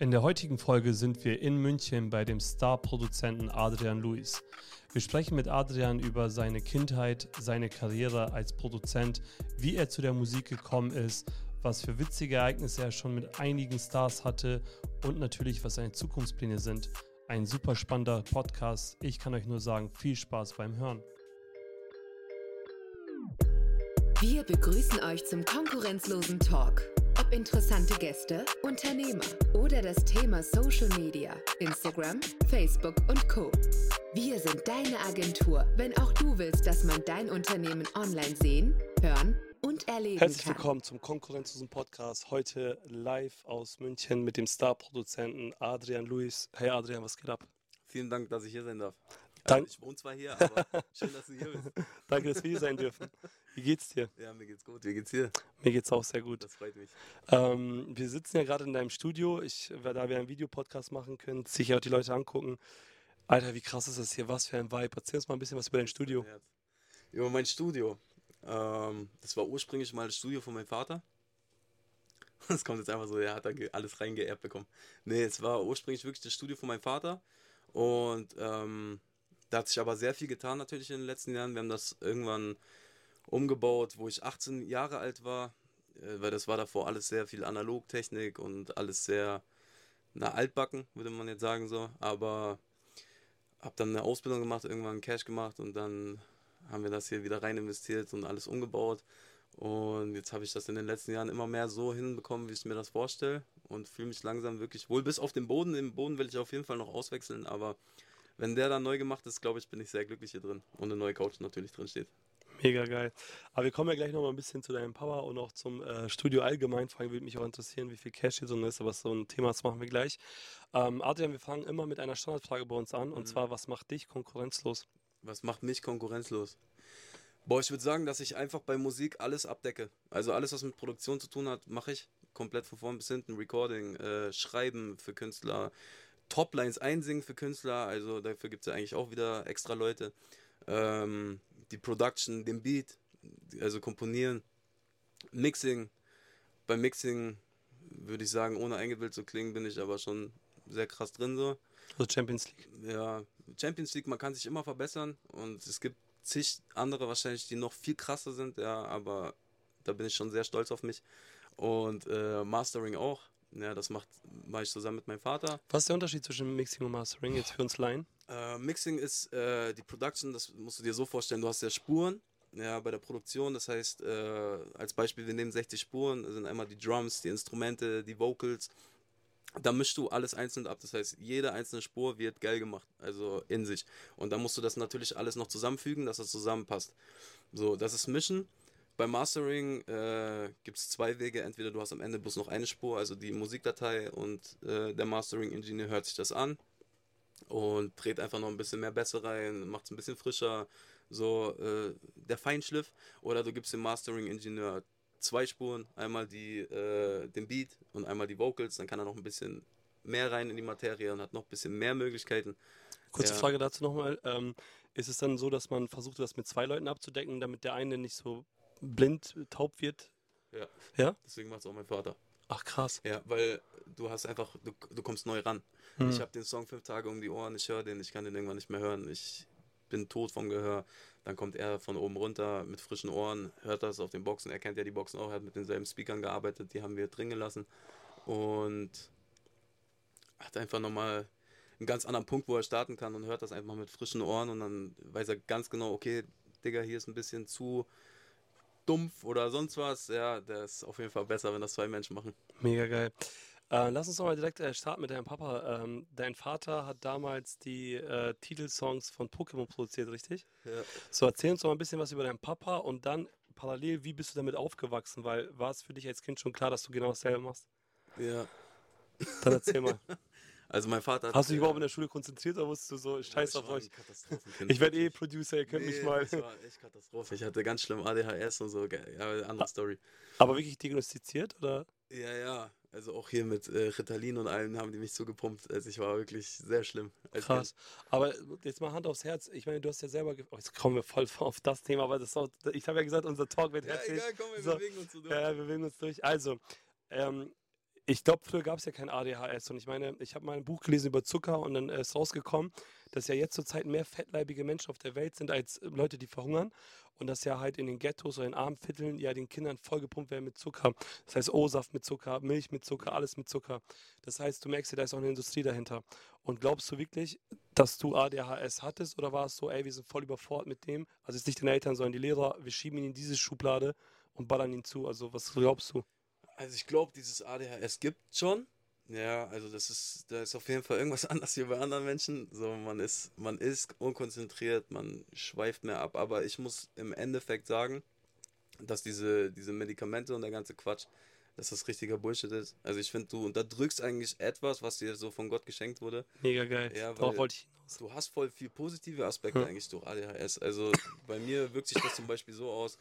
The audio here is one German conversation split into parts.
In der heutigen Folge sind wir in München bei dem Star-Produzenten Adrian Luis. Wir sprechen mit Adrian über seine Kindheit, seine Karriere als Produzent, wie er zu der Musik gekommen ist, was für witzige Ereignisse er schon mit einigen Stars hatte und natürlich, was seine Zukunftspläne sind. Ein super spannender Podcast. Ich kann euch nur sagen, viel Spaß beim Hören. Wir begrüßen euch zum konkurrenzlosen Talk. Ob interessante Gäste, Unternehmer oder das Thema Social Media, Instagram, Facebook und Co. Wir sind deine Agentur, wenn auch du willst, dass man dein Unternehmen online sehen, hören und erleben Herzlich kann. willkommen zum konkurrenzlosen Podcast. Heute live aus München mit dem Star-Produzenten Adrian Luis. Hey Adrian, was geht ab? Vielen Dank, dass ich hier sein darf. Dank- Also ich wohne zwar hier, aber schön, dass du hier bist. Danke, dass wir hier sein dürfen. Wie geht's dir? Ja, mir geht's gut. Wie geht's dir? Mir geht's auch sehr gut. Das freut mich. Ähm, wir sitzen ja gerade in deinem Studio. Ich, da wir einen Videopodcast machen können, sicher auch die Leute angucken. Alter, wie krass ist das hier? Was für ein Vibe. Erzähl uns mal ein bisschen was über dein Studio. Über mein Studio. Ähm, das war ursprünglich mal das Studio von meinem Vater. Das kommt jetzt einfach so, er hat da alles reingeerbt bekommen. Nee, es war ursprünglich wirklich das Studio von meinem Vater. Und ähm, da hat sich aber sehr viel getan natürlich in den letzten Jahren. Wir haben das irgendwann umgebaut, wo ich 18 Jahre alt war, äh, weil das war davor alles sehr viel Analogtechnik und alles sehr na, altbacken, würde man jetzt sagen so. Aber habe dann eine Ausbildung gemacht, irgendwann Cash gemacht und dann haben wir das hier wieder rein investiert und alles umgebaut. Und jetzt habe ich das in den letzten Jahren immer mehr so hinbekommen, wie ich mir das vorstelle und fühle mich langsam wirklich wohl bis auf den Boden. Den Boden will ich auf jeden Fall noch auswechseln, aber wenn der dann neu gemacht ist, glaube ich, bin ich sehr glücklich hier drin und eine neue Couch natürlich drin steht. Mega geil. Aber wir kommen ja gleich noch mal ein bisschen zu deinem Papa und auch zum äh, Studio allgemein. Vor allem würde mich auch interessieren, wie viel Cash hier drin ist, aber so ein Thema, das machen wir gleich. Ähm, Adrian, wir fangen immer mit einer Standardfrage bei uns an und Mhm. zwar, was macht dich konkurrenzlos? Was macht mich konkurrenzlos? Boah, ich würde sagen, dass ich einfach bei Musik alles abdecke. Also alles, was mit Produktion zu tun hat, mache ich. Komplett von vorn bis hinten. Recording, äh, Schreiben für Künstler, Toplines einsingen für Künstler. Also dafür gibt es ja eigentlich auch wieder extra Leute. Ähm, die Production, den Beat, also komponieren, Mixing. Beim Mixing würde ich sagen, ohne eingebildet zu klingen, bin ich aber schon sehr krass drin so Also Champions League. ja, Champions League, man kann sich immer verbessern und es gibt zig andere wahrscheinlich, die noch viel krasser sind, ja, aber da bin ich schon sehr stolz auf mich. Und äh, Mastering auch, ja, das macht, mache ich zusammen mit meinem Vater. Was ist der Unterschied zwischen Mixing und Mastering jetzt für uns Laien? Äh, Mixing ist äh, die Production, das musst du dir so vorstellen, du hast ja Spuren, ja, bei der Produktion, das heißt, äh, als Beispiel, wir nehmen 60 Spuren, sind einmal die Drums, die Instrumente, die Vocals, da mischst du alles einzeln ab. Das heißt, jede einzelne Spur wird geil gemacht, also in sich. Und dann musst du das natürlich alles noch zusammenfügen, dass das zusammenpasst. So, das ist Mischen. Beim Mastering äh, gibt es zwei Wege. Entweder du hast am Ende bloß noch eine Spur, also die Musikdatei, und äh, der Mastering-Ingenieur hört sich das an und dreht einfach noch ein bisschen mehr Bässe rein, macht es ein bisschen frischer, so äh, der Feinschliff. Oder du gibst dem Mastering-Ingenieur zwei Spuren, einmal die, äh, den Beat und einmal die Vocals, dann kann er noch ein bisschen mehr rein in die Materie und hat noch ein bisschen mehr Möglichkeiten. Kurze Ja. Frage dazu nochmal. Ähm, ist es dann so, dass man versucht, das mit zwei Leuten abzudecken, damit der eine nicht so blind, taub wird? Ja. Ja? Deswegen macht es auch mein Vater. Ach krass. Ja, weil du hast einfach, du, du kommst neu ran. Hm. Ich habe den Song fünf Tage um die Ohren, ich höre den, ich kann den irgendwann nicht mehr hören. Ich bin tot vom Gehör. Dann kommt er von oben runter mit frischen Ohren, hört das auf den Boxen. Er kennt ja die Boxen auch, er hat mit denselben Speakern gearbeitet, die haben wir drin gelassen. Und hat einfach nochmal einen ganz anderen Punkt, wo er starten kann und hört das einfach mit frischen Ohren und dann weiß er ganz genau, okay, Digga, hier ist ein bisschen zu dumpf oder sonst was. Ja, der ist auf jeden Fall besser, wenn das zwei Menschen machen. Mega geil. Äh, lass uns doch mal direkt äh, starten mit deinem Papa. Ähm, dein Vater hat damals die äh, Titelsongs von Pokémon produziert, richtig? Ja. So, erzähl uns doch mal ein bisschen was über deinen Papa und dann parallel, wie bist du damit aufgewachsen? Weil war es für dich als Kind schon klar, dass du genau dasselbe machst? ja. Dann erzähl mal. Also mein Vater hat, Hast du dich äh, überhaupt in der Schule konzentriert oder wusstest du so, scheiß ich auf war euch? Ich werde eh Producer, ihr könnt mich Nee, mal. Das war echt Katastrophe. Ich hatte ganz schlimm ADHS und so. Ja, andere Story. Aber wirklich diagnostiziert oder? Ja, ja. Also auch hier mit äh, Ritalin und allem haben die mich so gepumpt. Also ich war wirklich sehr schlimm. Krass. Aber jetzt mal Hand aufs Herz. Ich meine, du hast ja selber. Oh, jetzt kommen wir voll auf das Thema, aber das ist auch, ich habe ja gesagt, unser Talk wird Kind. Ja, herzlich. egal, komm, wir So. bewegen uns so durch. Ja, ja, wir bewegen uns durch. Also, ähm, ich glaube, früher gab es ja kein ADHS. Und ich meine, ich habe mal ein Buch gelesen über Zucker und dann ist rausgekommen, dass ja jetzt zurzeit mehr fettleibige Menschen auf der Welt sind als Leute, die verhungern. Und dass ja halt in den Ghettos oder in armen Vierteln ja den Kindern vollgepumpt werden mit Zucker. Das heißt O-Saft mit Zucker, Milch mit Zucker, alles mit Zucker. Das heißt, du merkst ja, da ist auch eine Industrie dahinter. Und glaubst du wirklich, dass du ADHS hattest oder war es so, ey, wir sind voll überfordert mit dem? Also jetzt nicht deine Eltern, sondern die Lehrer, wir schieben ihn in diese Schublade und ballern ihn zu. Also was glaubst du? Also ich glaube, dieses ADHS gibt schon. Ja, also das ist, da ist auf jeden Fall irgendwas anders wie bei anderen Menschen. So, man ist, man ist unkonzentriert, man schweift mehr ab. Aber ich muss im Endeffekt sagen, dass diese, diese Medikamente und der ganze Quatsch, dass das richtiger Bullshit ist. Also ich finde, du unterdrückst eigentlich etwas, was dir so von Gott geschenkt wurde. Mega geil. Ja, Darauf weil wollte ich hinaus. du hast voll viel positive Aspekte eigentlich durch ADHS. Also bei mir wirkt sich das zum Beispiel so aus,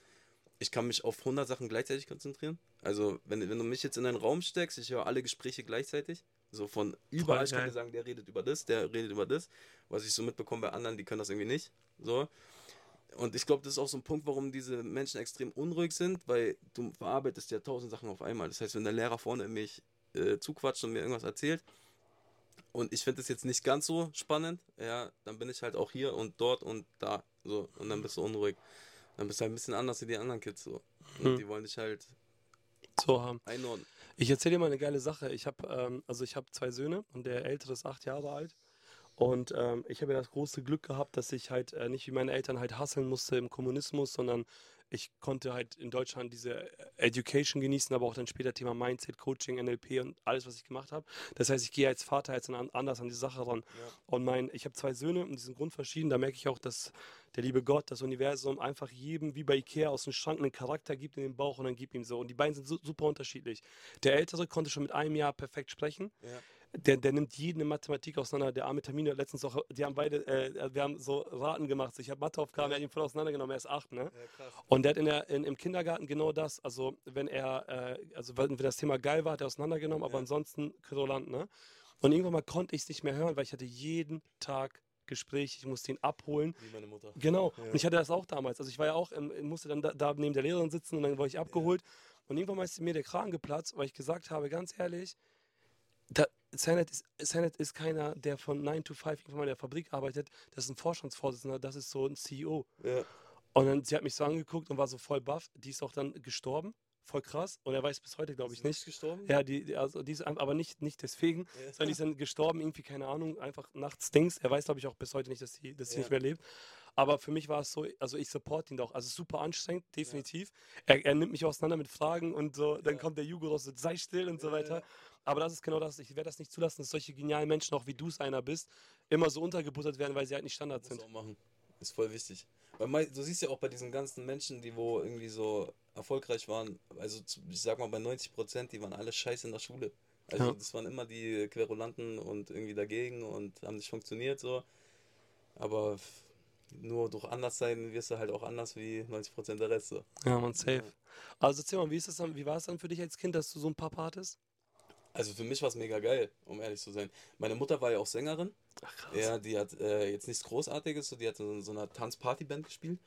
ich kann mich auf 100 Sachen gleichzeitig konzentrieren. Also wenn, wenn du mich jetzt in einen Raum steckst, ich höre alle Gespräche gleichzeitig. So von überall, ich kann dir sagen, der redet über das, der redet über das. Was ich so mitbekomme bei anderen, die können das irgendwie nicht. So. Und ich glaube, das ist auch so ein Punkt, warum diese Menschen extrem unruhig sind, weil du verarbeitest ja tausend Sachen auf einmal. Das heißt, wenn der Lehrer vorne mich äh, zuquatscht und mir irgendwas erzählt, und ich finde das jetzt nicht ganz so spannend, ja, dann bin ich halt auch hier und dort und da. So, und dann bist du unruhig. Dann bist du halt ein bisschen anders wie die anderen Kids so. Und Hm. die wollen dich halt So haben. einordnen. Ich erzähle dir mal eine geile Sache. Ich habe ähm, also ich habe zwei Söhne und der ältere ist acht Jahre alt. Und ähm, ich habe ja das große Glück gehabt, dass ich halt äh, nicht wie meine Eltern halt hasseln musste im Kommunismus, sondern ich konnte halt in Deutschland diese äh, Education genießen, aber auch dann später Thema Mindset, Coaching, NLP und alles, was ich gemacht habe. Das heißt, ich gehe als Vater jetzt an, anders an die Sache ran. Ja. Und mein, ich habe zwei Söhne und die sind grundverschieden. Da merke ich auch, dass der liebe Gott, das Universum einfach jedem wie bei Ikea aus dem Schrank einen Charakter gibt in den Bauch und dann gibt ihm so. Und die beiden sind su super unterschiedlich. Der Ältere konnte schon mit einem Jahr perfekt sprechen. Ja. Der, der nimmt jeden in Mathematik auseinander. Der arme Termine hat letztens auch, die haben beide, äh, wir haben so Raten gemacht. Ich habe Matheaufgaben, er hat ihn voll auseinandergenommen, er ist acht, ne? krass. Und der hat in der, in, im Kindergarten genau das. Also, wenn er, äh, also wenn das Thema geil war, hat er auseinandergenommen, aber Ja. ansonsten querulant, ne? Und irgendwann mal konnte ich es nicht mehr hören, weil ich hatte jeden Tag Gespräch, ich musste ihn abholen. Wie meine Mutter. Genau. Ja. Und ich hatte das auch damals. Also ich war ja auch, ähm, musste dann da, da neben der Lehrerin sitzen und dann wurde ich abgeholt. Und irgendwann mal ist mir der Kragen geplatzt, weil ich gesagt habe, ganz ehrlich, da, Sanet ist, Sanet ist keiner, der von 9 to 5 irgendwann mal in der Fabrik arbeitet. Das ist ein Vorstandsvorsitzender, das ist so ein CEO. Ja. Und dann, sie hat mich so angeguckt und war so voll baff. Die ist auch dann gestorben. Voll krass. Und er weiß bis heute, glaube ich, nicht. gestorben? Ja, die, also die ist aber nicht, nicht deswegen, Ja. sondern die ist dann gestorben, irgendwie, keine Ahnung, einfach nachts Dings. Er weiß, glaube ich, auch bis heute nicht, dass sie, dass sie Ja. nicht mehr lebt. Aber für mich war es so, also ich support ihn doch. Also super anstrengend, definitiv. Er, er nimmt mich auseinander mit Fragen und so, dann Ja. kommt der Jugo raus, so, sei still und so Ja, weiter. Aber das ist genau das. Ich werde das nicht zulassen, dass solche genialen Menschen, auch wie du es einer bist, immer so untergebuttert werden, weil sie halt nicht Standard Muss sind. auch machen. Ist voll wichtig. Weil du siehst ja auch bei diesen ganzen Menschen, die wo irgendwie so erfolgreich waren, also ich sag mal bei 90 Prozent, die waren alle scheiße in der Schule. Also Ja. das waren immer die Querulanten und irgendwie dagegen und haben nicht funktioniert so. Aber nur durch Anderssein wirst du halt auch anders wie 90 Prozent der Rest so. Ja, man, safe. Ja. Also erzähl mal, wie, ist das dann, wie war es dann für dich als Kind, dass du so einen Papa hattest? Also für mich war es mega geil, um ehrlich zu sein. Meine Mutter war ja auch Sängerin. Ach krass. Ja, die hat äh, jetzt nichts Großartiges, so, die hat in so einer Tanzpartyband gespielt.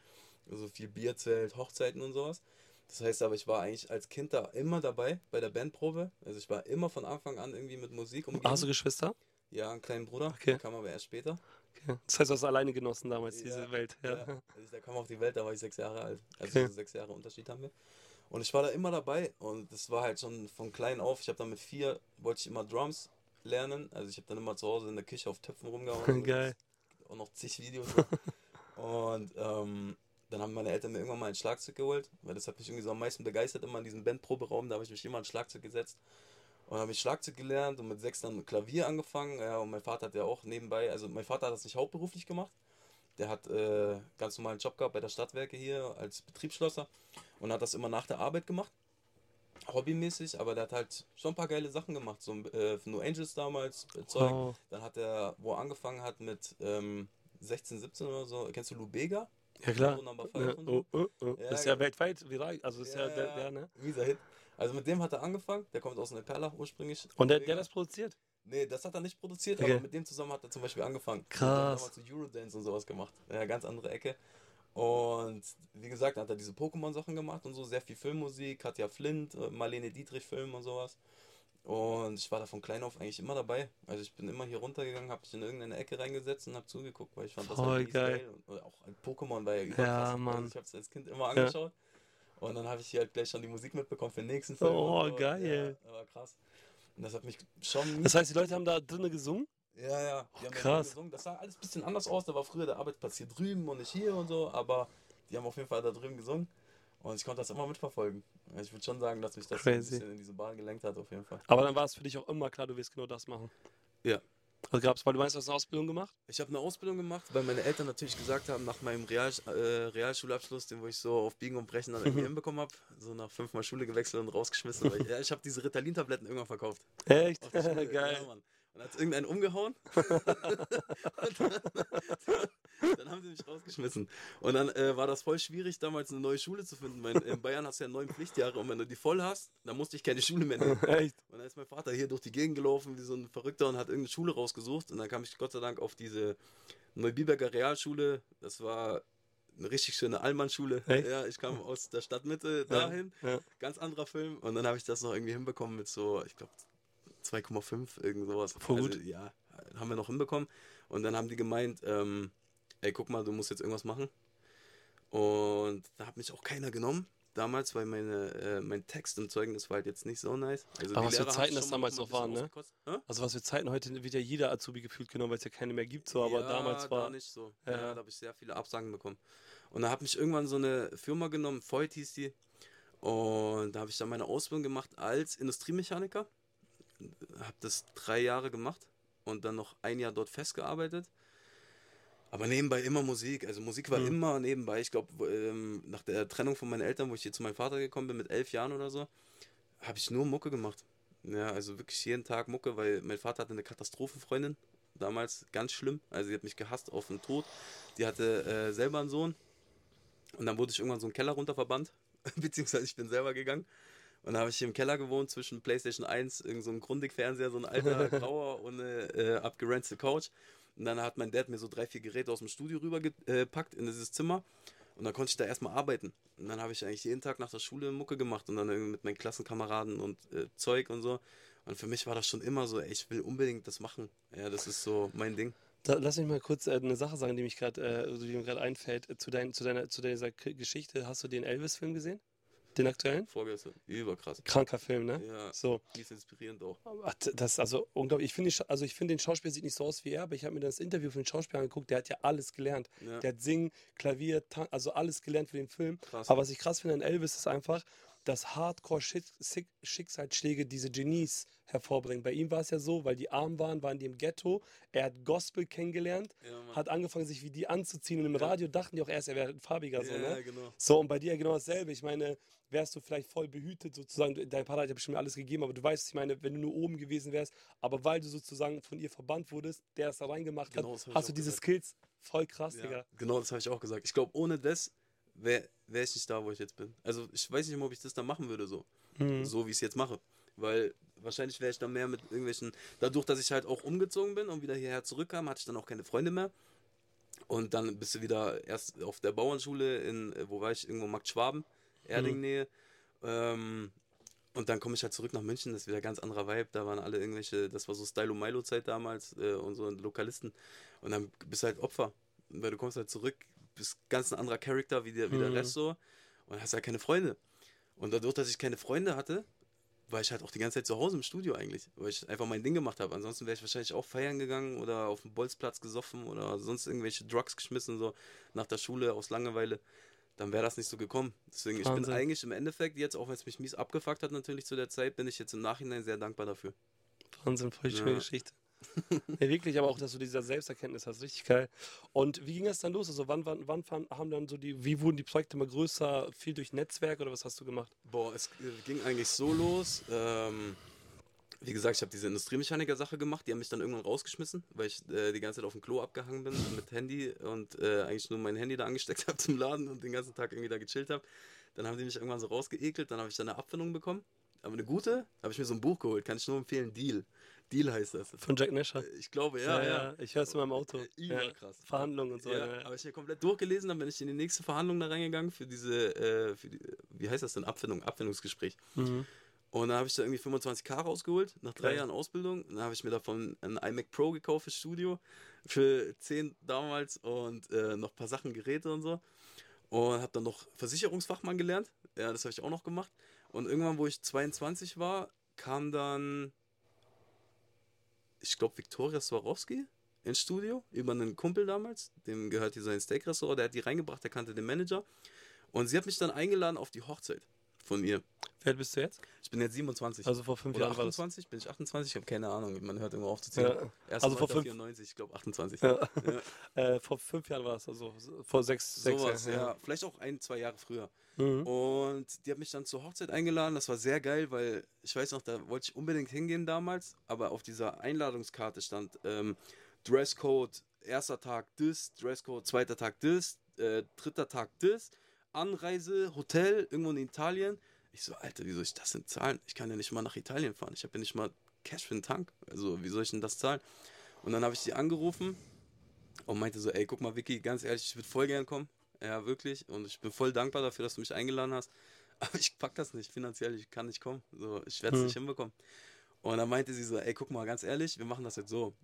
Also viel Bierzelt, Hochzeiten und sowas. Das heißt aber, ich war eigentlich als Kind da immer dabei bei der Bandprobe. Also ich war immer von Anfang an irgendwie mit Musik umgeben. Hast du Geschwister? Ja, einen kleinen Bruder. Okay. Der kam aber erst später. Okay. Das heißt, du hast alleine genossen damals, diese Ja, Welt. Ja. Ja. Also der kam auf die Welt, da war ich sechs Jahre alt. Also Okay. so sechs Jahre Unterschied haben wir. Und ich war da immer dabei und das war halt schon von klein auf. Ich habe dann mit vier, wollte ich immer Drums lernen. Also ich habe dann immer zu Hause in der Küche auf Töpfen rumgehauen. Geil. auch noch zig Videos. und ähm, dann haben meine Eltern mir irgendwann mal ein Schlagzeug geholt, weil das hat mich irgendwie so am meisten begeistert, immer in diesem Bandproberaum, da habe ich mich immer an Schlagzeug gesetzt. Und dann habe ich Schlagzeug gelernt und mit sechs dann Klavier angefangen. Ja, und mein Vater hat ja auch nebenbei, also mein Vater hat das nicht hauptberuflich gemacht. Der hat äh, ganz normalen Job gehabt bei der Stadtwerke hier als Betriebsschlosser und hat das immer nach der Arbeit gemacht. Hobbymäßig, aber der hat halt schon ein paar geile Sachen gemacht. So äh, New Angels damals, äh, Zeug. Wow. Dann hat er, wo er angefangen hat mit ähm, 16, 17 oder so, kennst du Lubega? Ja, klar. Ja, und oh, oh, oh. Ja, das ist ja genau. weltweit viral. Also ist ja, der, der, ne? Mieser Hit. Also mit dem hat er angefangen, der kommt aus Neuperlach ursprünglich. Und der, der das produziert? Nee, das hat er nicht produziert, Okay. aber mit dem zusammen hat er zum Beispiel angefangen. Krass. Der hat damals so Eurodance und sowas gemacht. Ja, ganz andere Ecke. Und wie gesagt, hat er diese Pokémon-Sachen gemacht und so, sehr viel Filmmusik, Katja Flint, äh, Marlene Dietrich Film und sowas. Und ich war da von klein auf eigentlich immer dabei. Also ich bin immer hier runtergegangen, habe mich in irgendeine Ecke reingesetzt und habe zugeguckt, weil ich fand das Voll halt mies geil. Und, auch ein Pokémon war ja überkrass. Ja, Also Mann. ich habe es als Kind immer angeschaut. Und dann habe ich hier halt gleich schon die Musik mitbekommen für den nächsten Film. Oh, so. geil. Ja, war krass. Und das hat mich schon... Das heißt, die Leute haben da drinnen gesungen? Ja, ja. Die haben da krass. Das sah alles ein bisschen anders aus. Da war früher der Arbeitsplatz hier drüben und nicht hier und so. Aber die haben auf jeden Fall da drüben gesungen. Und ich konnte das immer mitverfolgen. Also Ich würde schon sagen, dass mich das so ein Crazy. bisschen in diese Bahn gelenkt hat, auf jeden Fall. Aber dann war es für dich auch immer klar, du wirst genau das machen. Ja. Also gab's, weil du meinst, du hast eine Ausbildung gemacht? Ich habe eine Ausbildung gemacht, weil meine Eltern natürlich gesagt haben, nach meinem Real, äh, Realschulabschluss, den wo ich so auf Biegen und Brechen dann irgendwie hinbekommen habe, so nach fünfmal Schule gewechselt und rausgeschmissen. Ich, ja, ich habe diese Ritalin-Tabletten irgendwann verkauft. Echt? Geil. Ja, Mann. Und hat irgendeinen umgehauen. und dann, dann haben sie mich rausgeschmissen. Und dann äh, war das voll schwierig, damals eine neue Schule zu finden. Weil in Bayern hast du ja neun Pflichtjahre und wenn du die voll hast, dann musste ich keine Schule mehr nehmen. Echt? Und dann ist mein Vater hier durch die Gegend gelaufen wie so ein Verrückter und hat irgendeine Schule rausgesucht. Und dann kam ich Gott sei Dank auf diese Neubiberger Realschule. Das war eine richtig schöne Allmannschule. Ja, ich kam aus der Stadtmitte dahin. Ja. Ganz anderer Film. Und dann habe ich das noch irgendwie hinbekommen mit so, ich glaube, 2,5, irgend sowas. Voll also. Ja, haben wir noch hinbekommen. Und dann haben die gemeint, ähm, ey, guck mal, du musst jetzt irgendwas machen. Und da hat mich auch keiner genommen. Damals, weil meine, äh, mein Text im Zeugnis war halt jetzt nicht so nice. Also Aber was für Lehrer haben Zeiten das damals noch waren, ne? Also was für Zeiten heute wird ja jeder Azubi gefühlt genommen, weil es ja keine mehr gibt, so, aber ja, damals war. Da nicht so. Ja. Ja, da habe ich sehr viele Absagen bekommen. Und da hat mich irgendwann so eine Firma genommen, Voigt hieß die. Und da habe ich dann meine Ausbildung gemacht als Industriemechaniker. Habe das drei Jahre gemacht und dann noch ein Jahr dort festgearbeitet. Aber nebenbei immer Musik. Also Musik war Mhm. immer nebenbei. Ich glaube, ähm, nach der Trennung von meinen Eltern, wo ich hier zu meinem Vater gekommen bin mit elf Jahren oder so, habe ich nur Mucke gemacht. Ja, also wirklich jeden Tag Mucke, weil mein Vater hatte eine Katastrophenfreundin. Damals ganz schlimm. Also sie hat mich gehasst auf den Tod. Die hatte äh, selber einen Sohn. Und dann wurde ich irgendwann so einen Keller runter verbannt. Beziehungsweise ich bin selber gegangen. Und dann habe ich im Keller gewohnt zwischen PlayStation 1, irgend so Grundig-Fernseher, so ein alter grauer und eine äh, abgerenzte Couch. Und dann hat mein Dad mir so drei, vier Geräte aus dem Studio rübergepackt in dieses Zimmer. Und dann konnte ich da erstmal arbeiten. Und dann habe ich eigentlich jeden Tag nach der Schule Mucke gemacht und dann irgendwie mit meinen Klassenkameraden und äh, Zeug und so. Und für mich war das schon immer so, ey, ich will unbedingt das machen. Ja, das ist so mein Ding. Da, lass mich mal kurz äh, eine Sache sagen, die mich gerade, äh, also die mir gerade einfällt. Äh, Zu, dein, zu, deiner, zu dieser K Geschichte, hast du den Elvis-Film gesehen? Den aktuellen? Vorgestern. Überkrass. Kranker Film, ne? Ja, So. mies inspirierend auch. Das ist also unglaublich. Ich finde, die also ich finde, den Schauspieler sieht nicht so aus wie er, aber ich habe mir das Interview von den Schauspieler angeguckt. Der hat ja alles gelernt. Ja. Der hat Singen, Klavier, Tan also alles gelernt für den Film. Krass. Aber was ich krass finde an Elvis ist einfach, dass Hardcore-Schicksalsschläge diese Genies hervorbringen. Bei ihm war es ja so, weil die arm waren, waren die im Ghetto. Er hat Gospel kennengelernt, Ja, hat angefangen, sich wie die anzuziehen. Und im Ja. Radio dachten die auch erst, er wäre ein farbiger. So, ja, ne? genau. So, und bei dir genau dasselbe. Ich meine, wärst du vielleicht voll behütet sozusagen, dein Vater hat ja bestimmt alles gegeben, aber du weißt, ich meine, wenn du nur oben gewesen wärst, aber weil du sozusagen von ihr verbannt wurdest, der es da reingemacht Genau, hat, hast du diese gesagt. Skills voll krass, Ja, Digga. genau, das habe ich auch gesagt. Ich glaube, ohne das wäre wär ich nicht da, wo ich jetzt bin. Also ich weiß nicht mehr, ob ich das dann machen würde, so. Mhm. So wie ich es jetzt mache. Weil wahrscheinlich wäre ich dann mehr mit irgendwelchen. Dadurch, dass ich halt auch umgezogen bin und wieder hierher zurückkam, hatte ich dann auch keine Freunde mehr. Und dann bist du wieder erst auf der Bauernschule in, äh, wo war ich? Irgendwo Markt Schwaben, Erding-Nähe. Ähm, und dann komme ich halt zurück nach München, das ist wieder ein ganz anderer Vibe. Da waren alle irgendwelche, das war so Stylo-Milo-Zeit damals äh, und so Lokalisten. Und dann bist du halt Opfer. Weil du kommst halt zurück, bist ganz ein anderer Charakter wie der, wie der Mhm. Rest so und hast halt keine Freunde. Und dadurch, dass ich keine Freunde hatte, war ich halt auch die ganze Zeit zu Hause im Studio eigentlich, weil ich einfach mein Ding gemacht habe. Ansonsten wäre ich wahrscheinlich auch feiern gegangen oder auf dem Bolzplatz gesoffen oder sonst irgendwelche Drugs geschmissen, so nach der Schule aus Langeweile. Dann wäre das nicht so gekommen. Deswegen, ich bin Wahnsinn. eigentlich im Endeffekt jetzt, auch wenn es mich mies abgefuckt hat natürlich zu der Zeit, bin ich jetzt im Nachhinein sehr dankbar dafür. Wahnsinn, voll schöne Ja. Geschichte. Ja, wirklich, aber auch, dass du diese Selbsterkenntnis hast, richtig geil. Und wie ging das dann los? Also wann, wann, wann haben dann so die, wie wurden die Projekte immer größer, viel durch Netzwerk oder was hast du gemacht? Boah, es äh, ging eigentlich so los. Ähm, wie gesagt, ich habe diese Industriemechaniker-Sache gemacht. Die haben mich dann irgendwann rausgeschmissen, weil ich äh, die ganze Zeit auf dem Klo abgehangen bin mit Handy und äh, eigentlich nur mein Handy da angesteckt habe zum Laden und den ganzen Tag irgendwie da gechillt habe. Dann haben die mich irgendwann so rausgeekelt. Dann habe ich dann eine Abfindung bekommen. Aber eine gute, habe ich mir so ein Buch geholt. Kann ich nur empfehlen. Deal. Deal heißt das. Von Jack Nasher. Ich glaube, ja, ja. Ich höre es immer im Auto. Äh, Ja. Überkrass. Verhandlungen und so. Ja, Ja, aber ich habe komplett durchgelesen, dann bin ich in die nächste Verhandlung da reingegangen für diese, äh, für die, wie heißt das denn, Abfindung, Abfindungsgespräch. Mhm. Und dann habe ich da irgendwie 25k rausgeholt, nach drei Geil. Jahren Ausbildung. Dann habe ich mir davon ein iMac Pro gekauft fürs Studio, für 10 damals und äh, noch ein paar Sachen, Geräte und so. Und habe dann noch Versicherungsfachmann gelernt. Ja, das habe ich auch noch gemacht. Und irgendwann, wo ich 22 war, kam dann, ich glaube, Viktoria Swarovski ins Studio über einen Kumpel damals. Dem gehört hier sein Steak-Restaurant. Der hat die reingebracht, der kannte den Manager. Und sie hat mich dann eingeladen auf die Hochzeit von ihr. Wie alt bist du jetzt? Ich bin jetzt 27. Also vor fünf Oder Jahren war das. 28? Bin ich 28? Ich habe keine Ahnung. Man hört irgendwo auf zu zählen. Ja. Erst Also vor fünf- 94, ich glaube 28. Ja. Äh, vor fünf Jahren war das, also vor sechs, sechs Sowas, Jahren. ja. Vielleicht auch ein, zwei Jahre früher. Mhm. Und die hat mich dann zur Hochzeit eingeladen. Das war sehr geil, weil ich weiß noch, da wollte ich unbedingt hingehen damals. Aber auf dieser Einladungskarte stand ähm, Dresscode, erster Tag das, Dresscode, zweiter Tag das, äh, dritter Tag das, Anreise, Hotel, irgendwo in Italien. Ich so, Alter, wie soll ich das denn zahlen? Ich kann ja nicht mal nach Italien fahren. Ich habe ja nicht mal Cash für den Tank. Also, wie soll ich denn das zahlen? Und dann habe ich sie angerufen und meinte so, ey, guck mal, Vicky, ganz ehrlich, ich würde voll gern kommen. Ja, wirklich. Und ich bin voll dankbar dafür, dass du mich eingeladen hast. Aber ich pack das nicht finanziell, ich kann nicht kommen. So, ich werde es Hm. nicht hinbekommen. Und dann meinte sie so, ey, guck mal, ganz ehrlich, wir machen das jetzt so.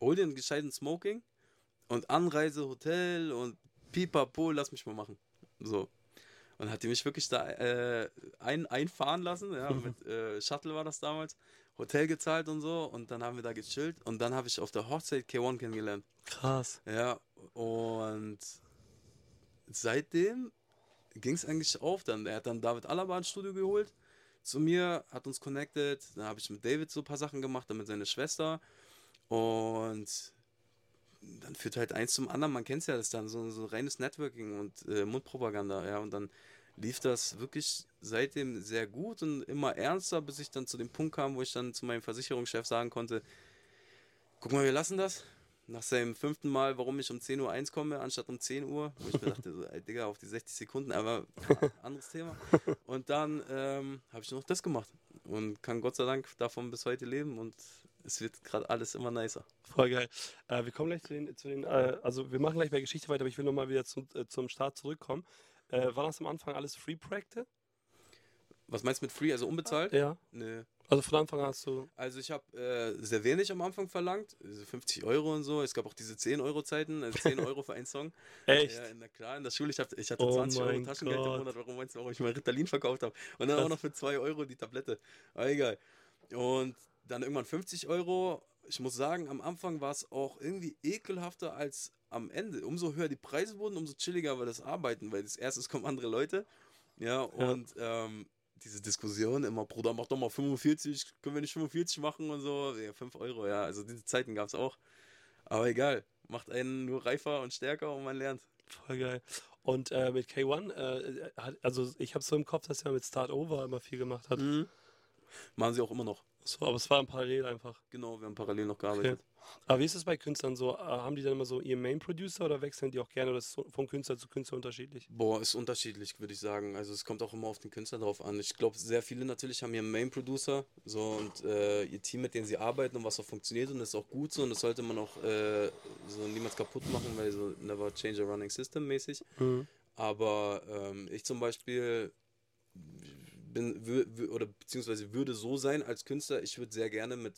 Hol dir einen gescheiten Smoking und Anreise, Hotel und pipapo, lass mich mal machen. So. Und hat die mich wirklich da äh, ein, einfahren lassen, ja, mit äh, Shuttle war das damals, Hotel gezahlt und so und dann haben wir da gechillt und dann habe ich auf der Hochzeit K1 kennengelernt. Krass. Ja, und seitdem ging es eigentlich auf. Dann, er hat dann David Alaba ins Studio geholt zu mir, hat uns connected. Dann habe ich mit David so ein paar Sachen gemacht, dann mit seiner Schwester. Und dann führt halt eins zum anderen. Man kennt es ja, das dann so, so reines Networking und äh, Mundpropaganda. Ja, und dann lief das wirklich seitdem sehr gut und immer ernster, bis ich dann zu dem Punkt kam, wo ich dann zu meinem Versicherungschef sagen konnte, guck mal, wir lassen das. Nach seinem fünften Mal, warum ich um 10.01 Uhr komme, anstatt um 10 Uhr, wo ich mir dachte, so, ey, Digga, auf die 60 Sekunden, aber anderes Thema. Und dann ähm, habe ich noch das gemacht und kann Gott sei Dank davon bis heute leben und es wird gerade alles immer nicer. Voll geil. Äh, wir kommen gleich zu den, zu den äh, also wir machen gleich bei Geschichte weiter, aber ich will nochmal wieder zum, äh, zum Start zurückkommen. Äh, waren das am Anfang alles Free-Projekte? Was meinst du mit Free, also unbezahlt? Ja. Nö. Also von Anfang an hast du. Also ich habe äh, sehr wenig am Anfang verlangt, also 50 Euro und so. Es gab auch diese 10 Euro Zeiten, also 10 Euro für einen Song. Echt? Ja, na klar, in der Schule, ich hatte, ich hatte Oh 20 Euro mein Taschengeld im Gott. Monat. Warum meinst du, warum ich mal Ritalin verkauft habe? Und dann Krass. auch noch für 2 Euro die Tablette. Aber egal. Und dann irgendwann 50 Euro. Ich muss sagen, am Anfang war es auch irgendwie ekelhafter als am Ende. Umso höher die Preise wurden, umso chilliger war das Arbeiten, weil als erstes kommen andere Leute. Ja, und ähm, diese Diskussion immer, Bruder, mach doch mal 45, können wir nicht 45 machen und so. Ja, 5 Euro, ja. Also diese Zeiten gab es auch. Aber egal. Macht einen nur reifer und stärker und man lernt. Voll geil. Und äh, mit K1, äh, also ich habe so im Kopf, dass er mit Start Over immer viel gemacht hat. Mhm. Machen sie auch immer noch. So, aber es war im Parallel einfach. Genau, wir haben parallel noch gearbeitet. Aber wie ist es bei Künstlern so? Äh, haben die dann immer so ihren Main-Producer oder wechseln die auch gerne? Oder ist es von Künstler zu Künstler unterschiedlich? Boah, ist unterschiedlich, würde ich sagen. Also es kommt auch immer auf den Künstler drauf an. Ich glaube, sehr viele natürlich haben ihren Main Producer so und äh, ihr Team, mit dem sie arbeiten und was auch funktioniert und das ist auch gut so und das sollte man auch äh, so niemals kaputt machen, weil so never change a running system mäßig. Mhm. Aber ähm, ich zum Beispiel bin oder beziehungsweise würde so sein als Künstler, ich würde sehr gerne mit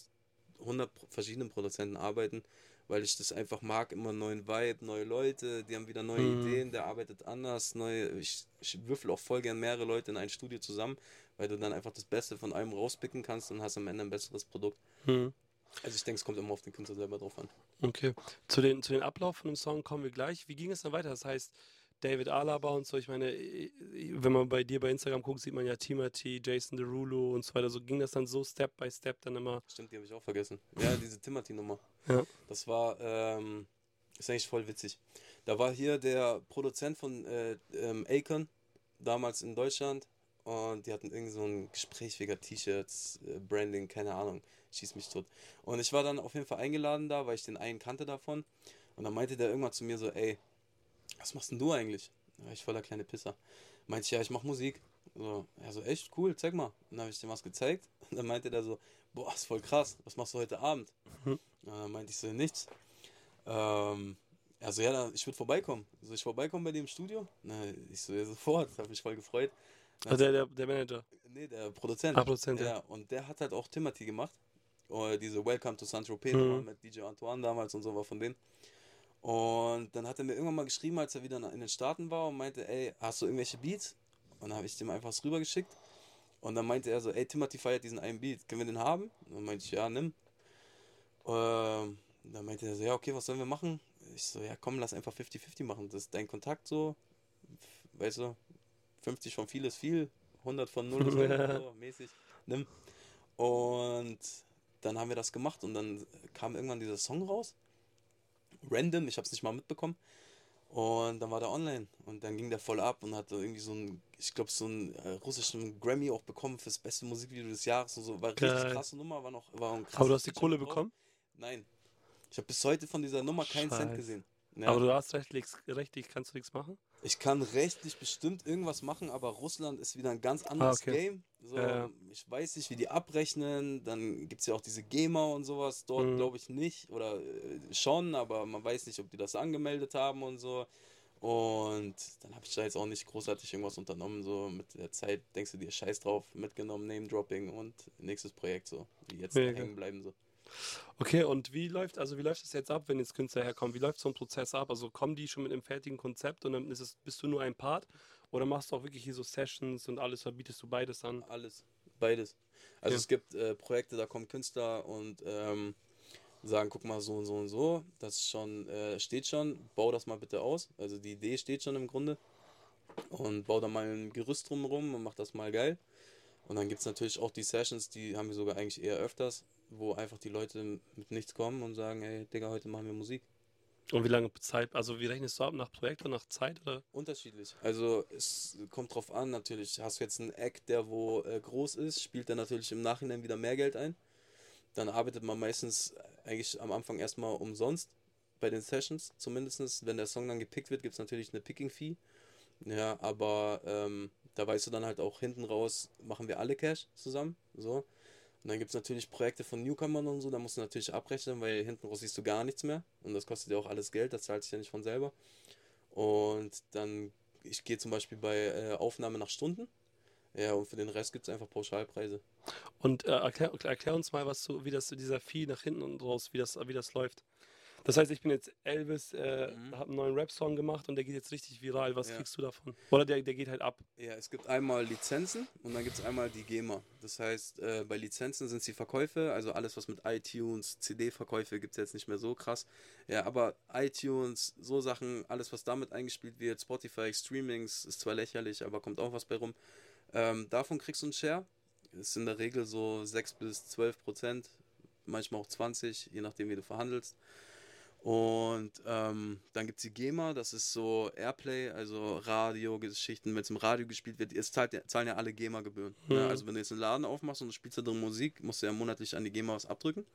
100 pro- verschiedenen Produzenten arbeiten, weil ich das einfach mag, immer neuen Vibe, neue Leute, die haben wieder neue Mhm. Ideen, der arbeitet anders, neue, ich, ich würfel auch voll gern mehrere Leute in ein Studio zusammen, weil du dann einfach das Beste von einem rauspicken kannst und hast am Ende ein besseres Produkt. Mhm. Also ich denke, es kommt immer auf den Künstler selber drauf an. Okay. Zu den, zu den Ablauf von dem Song kommen wir gleich. Wie ging es dann weiter? Das heißt, David Alaba und so, ich meine, wenn man bei dir bei Instagram guckt, sieht man ja Timothy, Jason Derulo und so weiter. So ging das dann so Step by Step dann immer. Stimmt, die habe ich auch vergessen. Ja, diese Timothy-Nummer. Ja. Das war, ähm, ist eigentlich voll witzig. Da war hier der Produzent von äh, ähm, Akon, damals in Deutschland. Und die hatten irgend so ein Gespräch wegen T-Shirts, äh, Branding, keine Ahnung. Schieß mich tot. Und ich war dann auf jeden Fall eingeladen da, weil ich den einen kannte davon. Und dann meinte der irgendwann zu mir so, ey, was machst denn du eigentlich? Ja, ich voller kleine Pisser. Meinte ich, ja, ich mach Musik. So, ja, so, echt cool, zeig mal. Dann habe ich dem was gezeigt. Und dann meinte der so, boah, ist voll krass, was machst du heute Abend? Mhm. Und dann meinte ich so, nichts. Ähm, also ja, dann, ich würde vorbeikommen. So, ich vorbeikomme bei dem im Studio. Na, ich so, ja, sofort, habe mich voll gefreut. Also der, der, der Manager. Nee, der Produzent. Ah, Produzent, ja. ja. Und der hat halt auch Timothy gemacht. Oder diese Welcome to Saint-Tropez Mhm. Mit DJ Antoine damals und so war von denen. Und dann hat er mir irgendwann mal geschrieben, als er wieder in den Staaten war und meinte, ey, hast du irgendwelche Beats? Und dann habe ich dem einfach was rübergeschickt. Und dann meinte er so, ey, Timothy feiert diesen einen Beat, können wir den haben? Und dann meinte ich, ja, nimm. Ähm, dann meinte er so, ja, okay, was sollen wir machen? Ich so, ja, komm, lass einfach 50-50 machen. Das ist dein Kontakt so, weißt du, 50 von viel ist viel, 100 von 0 ist 100, so mäßig, nimm. Und dann haben wir das gemacht und dann kam irgendwann dieser Song raus. Random, ich habe es nicht mal mitbekommen. Und dann war der online und dann ging der voll ab und hatte irgendwie so ein, ich glaube, so einen äh, russischen Grammy auch bekommen fürs beste Musikvideo des Jahres und so. War richtig Geil. krasse Nummer, war noch, war ein Aber du krasses hast die Kohle bekommen? Nein. Ich habe bis heute von dieser Nummer keinen Cent Scheiße. gesehen. Ja. Aber du hast rechtlich, rechtlich kannst du nichts machen? Ich kann rechtlich bestimmt irgendwas machen, aber Russland ist wieder ein ganz anderes okay. Game. So, ja. Ich weiß nicht, wie die abrechnen. Dann gibt es ja auch diese GEMA und sowas. Dort Mhm. glaube ich nicht. Oder äh, schon, aber man weiß nicht, ob die das angemeldet haben und so. Und dann habe ich da jetzt auch nicht großartig irgendwas unternommen. So mit der Zeit denkst du dir Scheiß drauf, mitgenommen, Name-Dropping und nächstes Projekt so. Die jetzt Mega. hängen bleiben so. Okay, und wie läuft, also wie läuft es jetzt ab, wenn jetzt Künstler herkommen? Wie läuft so ein Prozess ab? Also kommen die schon mit einem fertigen Konzept und dann ist es, bist du nur ein Part? Oder machst du auch wirklich hier so Sessions und alles, oder bietest du beides an? Alles, beides. Also Ja. es gibt äh, Projekte, da kommen Künstler und ähm, sagen, guck mal so und so und so, das schon, äh, steht schon, bau das mal bitte aus. Also die Idee steht schon im Grunde. Und bau da mal ein Gerüst drumherum und mach das mal geil. Und dann gibt es natürlich auch die Sessions, die haben wir sogar eigentlich eher öfters, wo einfach die Leute mit nichts kommen und sagen, hey Digga, heute machen wir Musik. Und wie lange Zeit, also wie rechnest du ab, nach Projekt oder nach Zeit? Oder? Unterschiedlich. Also es kommt drauf an, natürlich. Hast du jetzt einen Act, der wo äh, groß ist, spielt er natürlich im Nachhinein wieder mehr Geld ein. Dann arbeitet man meistens eigentlich am Anfang erstmal umsonst bei den Sessions, zumindest. Wenn der Song dann gepickt wird, gibt es natürlich eine Picking-Fee. Ja, aber ähm, da weißt du dann halt auch hinten raus, machen wir alle Cash zusammen. So. Und dann gibt es natürlich Projekte von Newcomern und so, da musst du natürlich abrechnen, weil hinten raus siehst du gar nichts mehr. Und das kostet ja auch alles Geld, das zahlt sich ja nicht von selber. Und dann, ich gehe zum Beispiel bei äh, Aufnahme nach Stunden. Ja, und für den Rest gibt es einfach Pauschalpreise. Und äh, erklär, erklär uns mal, was so, wie das dieser Vieh nach hinten und raus, wie das, wie das läuft. Das heißt, ich bin jetzt Elvis, äh, Mhm. habe einen neuen Rap-Song gemacht und der geht jetzt richtig viral. Was Ja. kriegst du davon? Oder der, der geht halt ab. Ja, es gibt einmal Lizenzen und dann gibt es einmal die GEMA. Das heißt, äh, bei Lizenzen sind es die Verkäufe, also alles, was mit iTunes, CD-Verkäufe gibt es jetzt nicht mehr so krass. Ja, aber iTunes, so Sachen, alles, was damit eingespielt wird, Spotify, Streamings, ist zwar lächerlich, aber kommt auch was bei rum. Ähm, davon kriegst du einen Share. Ist in der Regel so 6 bis 12 Prozent, manchmal auch 20, je nachdem, wie du verhandelst. Und ähm, dann gibt es die GEMA, das ist so Airplay, also Radiogeschichten, wenn es im Radio gespielt wird, es zahlt, zahlen ja alle GEMA-Gebühren. Ne? Mhm. Also wenn du jetzt einen Laden aufmachst und du spielst da drin Musik, musst du ja monatlich an die GEMA was abdrücken.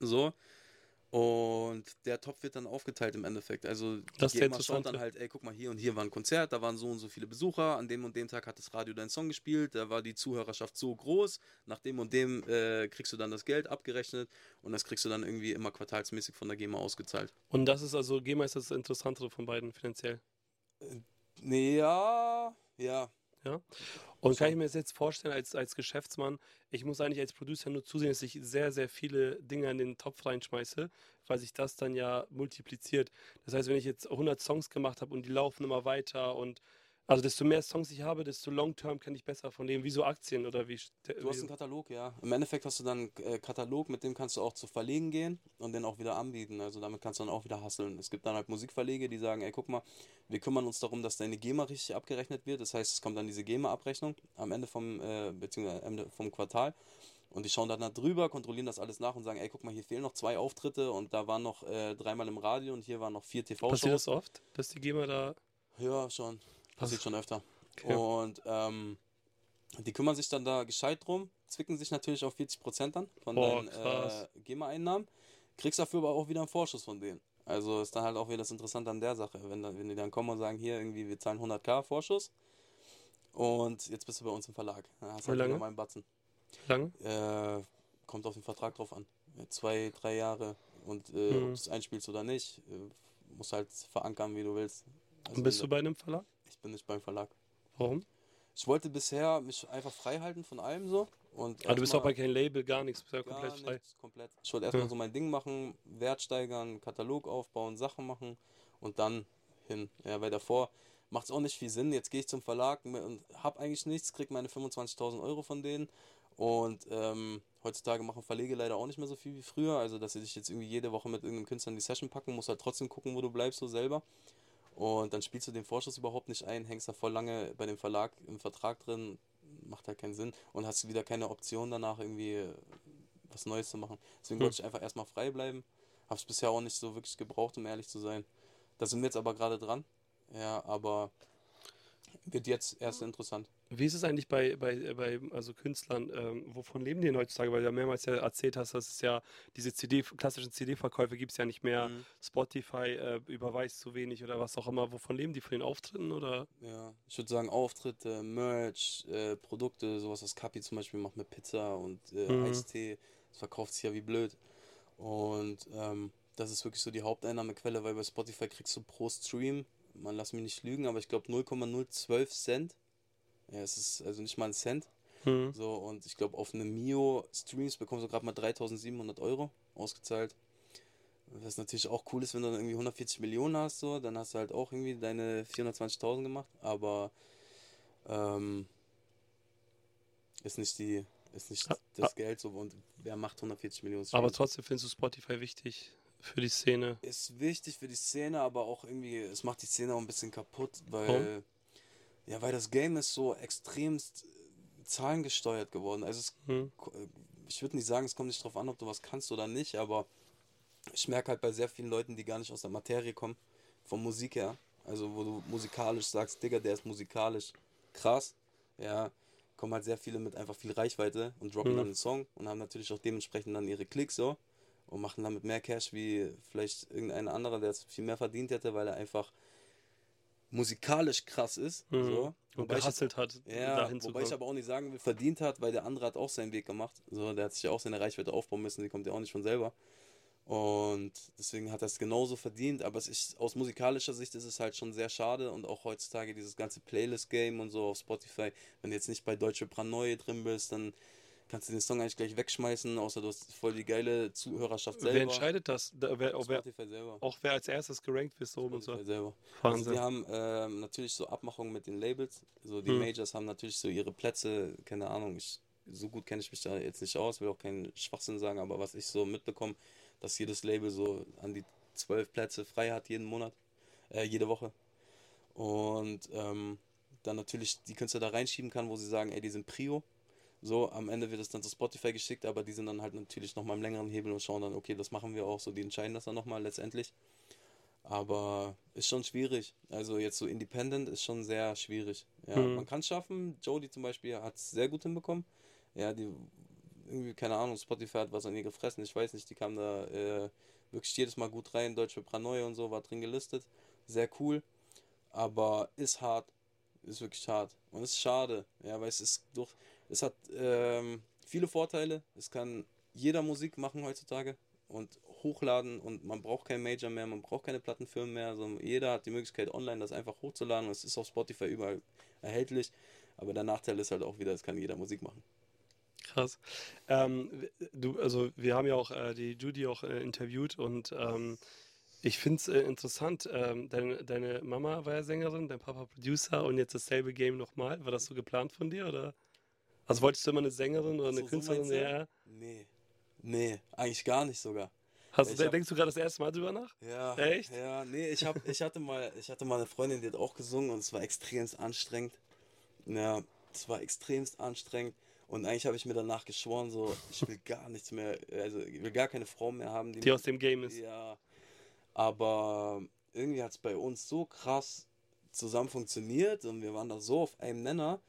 So. Und der Topf wird dann aufgeteilt im Endeffekt. Also die Das der GEMA schaut dann halt, ey, guck mal, hier und hier war ein Konzert, da waren so und so viele Besucher, an dem und dem Tag hat das Radio deinen Song gespielt, da war die Zuhörerschaft so groß, nach dem und dem äh, kriegst du dann das Geld abgerechnet und das kriegst du dann irgendwie immer quartalsmäßig von der GEMA ausgezahlt. Und das ist also, GEMA ist das Interessantere von beiden finanziell. Nee, ja, ja. Und kann ich mir das jetzt vorstellen, als, als Geschäftsmann, ich muss eigentlich als Producer nur zusehen, dass ich sehr, sehr viele Dinge in den Topf reinschmeiße, weil sich das dann ja multipliziert. Das heißt, wenn ich jetzt 100 Songs gemacht habe und die laufen immer weiter und also desto mehr Songs ich habe, desto long-term kann ich besser von leben, wie so Aktien oder wie. Du hast einen Katalog, ja. Im Endeffekt hast du dann einen äh, Katalog, mit dem kannst du auch zu Verlegen gehen und den auch wieder anbieten. Also damit kannst du dann auch wieder hasseln. Es gibt dann halt Musikverlege, die sagen, ey, guck mal, wir kümmern uns darum, dass deine GEMA richtig abgerechnet wird. Das heißt, es kommt dann diese GEMA-Abrechnung am Ende vom, äh, beziehungsweise Ende vom Quartal. Und die schauen dann da drüber, kontrollieren das alles nach und sagen, ey, guck mal, hier fehlen noch zwei Auftritte und da waren noch äh, dreimal im Radio und hier waren noch vier TV-Shows. Passiert das oft, dass die GEMA da. Ja, schon. Passiert schon öfter. Okay. Und ähm, die kümmern sich dann da gescheit drum, zwicken sich natürlich auf 40% dann von Boah, deinen äh, GEMA-Einnahmen, kriegst dafür aber auch wieder einen Vorschuss von denen. Also ist dann halt auch wieder das Interessante an der Sache, wenn, dann, wenn die dann kommen und sagen, hier irgendwie, wir zahlen 100k Vorschuss und jetzt bist du bei uns im Verlag. Dann hast Wie du halt lange? wieder mal einen Batzen. Lange? Äh, kommt auf den Vertrag drauf an. Äh, Zwei, drei Jahre und äh, Mhm. ob du es einspielst oder nicht, äh, musst halt verankern, wie du willst. Also Und bist du bei einem Verlag? Ich bin nicht beim Verlag. Warum? ich wollte bisher mich einfach frei halten von allem so. Und Ah, du bist auch bei kein Label, gar nichts, bist ja komplett frei. nichts, komplett. Ich wollte erstmal Ja. so mein Ding machen, Wert steigern, Katalog aufbauen, Sachen machen und dann hin. Ja, weil davor macht es auch nicht viel Sinn. Jetzt gehe ich zum Verlag und habe eigentlich nichts, krieg meine 25.000 Euro von denen. Und ähm, heutzutage machen Verlege leider auch nicht mehr so viel wie früher. Also, dass sie dich jetzt irgendwie jede Woche mit irgendeinem Künstler in die Session packen, musst halt trotzdem gucken, wo du bleibst, so selber. Und dann spielst du den Vorschuss überhaupt nicht ein, hängst da voll lange bei dem Verlag im Vertrag drin, macht halt keinen Sinn und hast wieder keine Option danach irgendwie äh, was Neues zu machen. Deswegen Hm. wollte ich einfach erstmal frei bleiben. Hab's bisher auch nicht so wirklich gebraucht, um ehrlich zu sein. Da sind wir jetzt aber gerade dran. Ja, aber wird jetzt erst interessant. Wie ist es eigentlich bei, bei, bei also Künstlern, ähm, wovon leben die denn heutzutage? Weil du ja mehrmals ja erzählt hast, dass es ja diese CD, klassischen CD-Verkäufe gibt es ja nicht mehr. Mhm. Spotify äh, überweist zu wenig oder was auch immer. Wovon leben die? Von den Auftritten oder? Ja, ich würde sagen Auftritte, Merch, äh, Produkte, sowas was Kapi zum Beispiel macht mit Pizza und äh, Mhm. Eistee. Das verkauft sich ja wie blöd. Und ähm, das ist wirklich so die Haupteinnahmequelle, weil bei Spotify kriegst du pro Stream, man lass mich nicht lügen, aber ich glaube 0,012 Cent. Ja, es ist also nicht mal ein Cent. Hm. So, und ich glaube, auf einem Mio Streams bekommst du gerade mal 3700 Euro ausgezahlt. Was natürlich auch cool ist, wenn du dann irgendwie 140 Millionen hast, so, dann hast du halt auch irgendwie deine 420.000 gemacht, aber ähm, ist nicht die, ist nicht Ah, das Geld so und wer macht 140 Millionen Aber Streams? trotzdem findest du Spotify wichtig für die Szene. ist wichtig für die Szene, aber auch irgendwie, es macht die Szene auch ein bisschen kaputt, weil, ja, weil das Game ist so extremst äh, zahlengesteuert geworden. Also es, Hm. ich würde nicht sagen, es kommt nicht drauf an, ob du was kannst oder nicht, aber ich merke halt bei sehr vielen Leuten, die gar nicht aus der Materie kommen, von Musik her, also wo du musikalisch sagst, Digga, der ist musikalisch krass, ja, kommen halt sehr viele mit einfach viel Reichweite und droppen Mhm. dann einen Song und haben natürlich auch dementsprechend dann ihre Klicks so und machen damit mehr Cash wie vielleicht irgendein anderer, der es viel mehr verdient hätte, weil er einfach musikalisch krass ist. Mhm. So. Und gehasselt hat, ja, dahin wobei ich aber auch nicht sagen will, verdient hat, weil der andere hat auch seinen Weg gemacht. So, der hat sich ja auch seine Reichweite aufbauen müssen, die kommt ja auch nicht von selber. Und deswegen hat er es genauso verdient, aber es ist aus musikalischer Sicht ist es halt schon sehr schade und auch heutzutage dieses ganze Playlist-Game und so auf Spotify, wenn du jetzt nicht bei Deutsche Brandneue drin bist, dann kannst du den Song eigentlich gleich wegschmeißen, außer du hast voll die geile Zuhörerschaft selber. Wer entscheidet das? Da, wer, auch, wer, auch wer als erstes gerankt wird, so und so. Selber. Also Wahnsinn. die haben ähm, natürlich so Abmachungen mit den Labels. So die Hm. Majors haben natürlich so ihre Plätze, keine Ahnung, ich, so gut kenne ich mich da jetzt nicht aus, will auch keinen Schwachsinn sagen, aber was ich so mitbekomme, dass jedes Label so an die zwölf Plätze frei hat jeden Monat, äh, jede Woche. Und ähm, dann natürlich die Künstler da reinschieben kann, wo sie sagen, ey, die sind Prio. So, am Ende wird es dann zu Spotify geschickt, aber die sind dann halt natürlich nochmal im längeren Hebel und schauen dann, okay, das machen wir auch so, die entscheiden das dann nochmal letztendlich. Aber ist schon schwierig. Also jetzt so Independent ist schon sehr schwierig. Ja, Mhm. man kann es schaffen. Jodie zum Beispiel hat es sehr gut hinbekommen. Ja, die irgendwie, keine Ahnung, Spotify hat was an ihr gefressen. Ich weiß nicht, die kam da äh, wirklich jedes Mal gut rein. Deutsche Pranoia und so war drin gelistet. Sehr cool. Aber ist hart. Ist wirklich hart. Und ist schade. Ja, weil es ist durch. Es hat ähm, viele Vorteile. Es kann jeder Musik machen heutzutage und hochladen und man braucht kein Major mehr, man braucht keine Plattenfirmen mehr. Also jeder hat die Möglichkeit, online das einfach hochzuladen es ist auf Spotify überall erhältlich. Aber der Nachteil ist halt auch wieder, es kann jeder Musik machen. Krass. Ähm, du, also wir haben ja auch äh, die Judy auch äh, interviewt und ähm, ich finde es äh, interessant. Ähm, deine, deine Mama war ja Sängerin, dein Papa Producer und jetzt dasselbe Game nochmal. War das so geplant von dir oder? Also wolltest du immer eine Sängerin oder so, eine so Künstlerin? du? ja. Nee. Nee, eigentlich gar nicht sogar. Hast du, hab- denkst du gerade das erste Mal drüber nach? Ja. Echt? Ja, nee, ich, hab, ich, hatte mal, ich hatte mal eine Freundin, die hat auch gesungen und es war extremst anstrengend. Ja, es war extremst anstrengend. Und eigentlich habe ich mir danach geschworen, so, ich will gar nichts mehr, also ich will gar keine Frau mehr haben, Die aus dem Game ist. Ja, aber irgendwie hat es bei uns so krass zusammen funktioniert und wir waren da so auf einem Nenner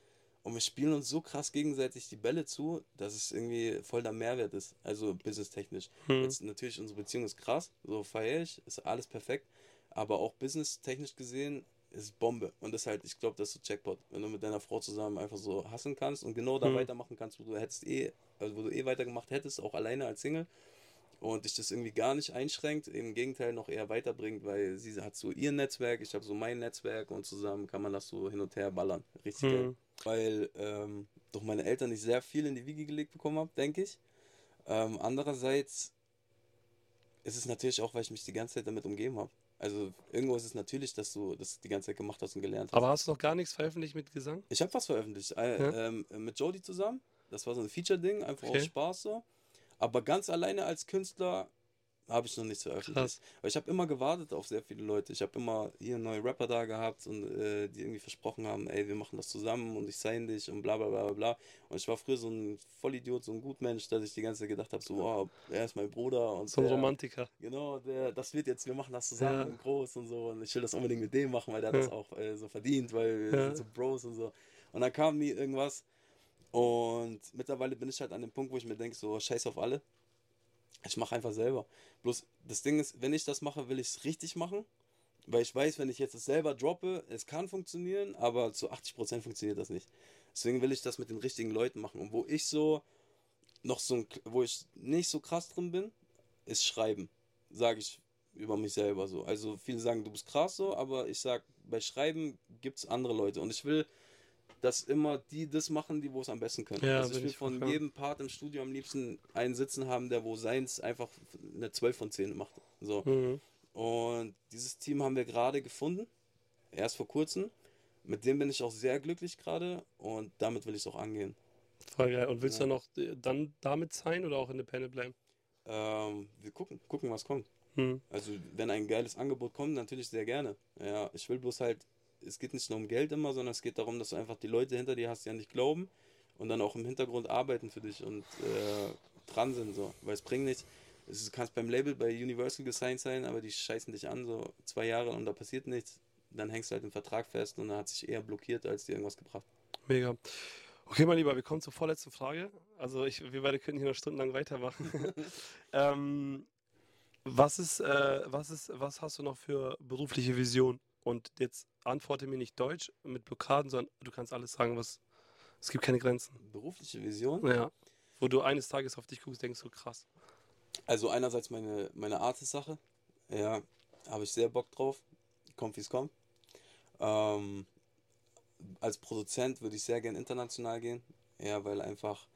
und wir spielen uns so krass gegenseitig die Bälle zu, dass es irgendwie voll der Mehrwert ist, also businesstechnisch. Hm. Jetzt natürlich unsere Beziehung ist krass, so feiere ich, ist alles perfekt, aber auch businesstechnisch gesehen ist Bombe und das ist halt, ich glaube, das ist so Jackpot, wenn du mit deiner Frau zusammen einfach so hassen kannst und genau da Hm. weitermachen kannst, wo du hättest eh, also wo du eh weitergemacht hättest, auch alleine als Single und dich das irgendwie gar nicht einschränkt, im Gegenteil noch eher weiterbringt, weil sie hat so ihr Netzwerk, ich habe so mein Netzwerk und zusammen kann man das so hin und her ballern. Richtig geil. Weil ähm, durch meine Eltern nicht sehr viel in die Wiege gelegt bekommen habe, denke ich. Ähm, andererseits ist es natürlich auch, weil ich mich die ganze Zeit damit umgeben habe. Also irgendwo ist es natürlich, dass du das die ganze Zeit gemacht hast und gelernt hast. Aber hast du noch gar nichts veröffentlicht mit Gesang? Ich habe was veröffentlicht. Äh, Ja. ähm, mit Jody zusammen. Das war so ein Feature-Ding, einfach Okay. aus Spaß so. Aber ganz alleine als Künstler habe ich noch nichts veröffentlicht. Krass. Weil ich habe immer gewartet auf sehr viele Leute. Ich habe immer hier neue Rapper da gehabt und äh, die irgendwie versprochen haben, ey, wir machen das zusammen und ich sign dich und bla bla bla bla. Und ich war früher so ein Vollidiot, so ein Gutmensch, dass ich die ganze Zeit gedacht habe, so, wow, er ist mein Bruder und So ein Romantiker. Genau, der, das wird jetzt, wir machen das zusammen Ja. und groß und so. Und ich will das unbedingt mit dem machen, weil der hat Ja. das auch äh, so verdient, weil wir Ja. sind so Bros und so. Und dann kam nie irgendwas. Und mittlerweile bin ich halt an dem Punkt, wo ich mir denke, so scheiß auf alle. Ich mache einfach selber. Bloß das Ding ist, wenn ich das mache, will ich es richtig machen. Weil ich weiß, wenn ich jetzt es selber droppe, es kann funktionieren, aber zu 80% funktioniert das nicht. Deswegen will ich das mit den richtigen Leuten machen. Und wo ich so noch so ein, wo ich nicht so krass drin bin, ist Schreiben. Sage ich über mich selber so. Also viele sagen, du bist krass so, aber ich sag, bei Schreiben gibt es andere Leute. Und ich will, dass immer die das machen, die wo es am besten können. Ja, also ich will ich von vollkommen. jedem Part im Studio am liebsten einen sitzen haben, der wo seins einfach eine 12 von 10 macht. So. Mhm. Und dieses Team haben wir gerade gefunden. Erst vor kurzem. Mit dem bin ich auch sehr glücklich gerade und damit will ich es auch angehen. Voll geil. Und willst Ja. du noch äh, dann damit sein oder auch independent bleiben? Ähm, wir gucken, gucken, was kommt. Mhm. Also, wenn ein geiles Angebot kommt, natürlich sehr gerne. Ja, ich will bloß halt, es geht nicht nur um Geld immer, sondern es geht darum, dass du einfach die Leute hinter dir hast, die an dich glauben und dann auch im Hintergrund arbeiten für dich und äh, dran sind, so. Weil es bringt nichts. Du kannst beim Label bei Universal gesigned sein, aber die scheißen dich an, so zwei Jahre und da passiert nichts. Dann hängst du halt im Vertrag fest und dann hat sich eher blockiert, als dir irgendwas gebracht. Mega. Okay, mein Lieber, wir kommen zur vorletzten Frage. Also ich, wir beide können hier noch stundenlang weitermachen. ähm, was ist, äh, was ist, was hast du noch für berufliche Vision? Und jetzt antworte mir nicht Deutsch mit Blockaden, sondern du kannst alles sagen, was. Es gibt keine Grenzen. Berufliche Vision? Ja. Wo du eines Tages auf dich guckst, denkst so krass. Also einerseits meine, meine Artist-Sache. Ja, habe ich sehr Bock drauf. Kommt wie es kommt. Ähm, als Produzent würde ich sehr gern international gehen. Ja, weil einfach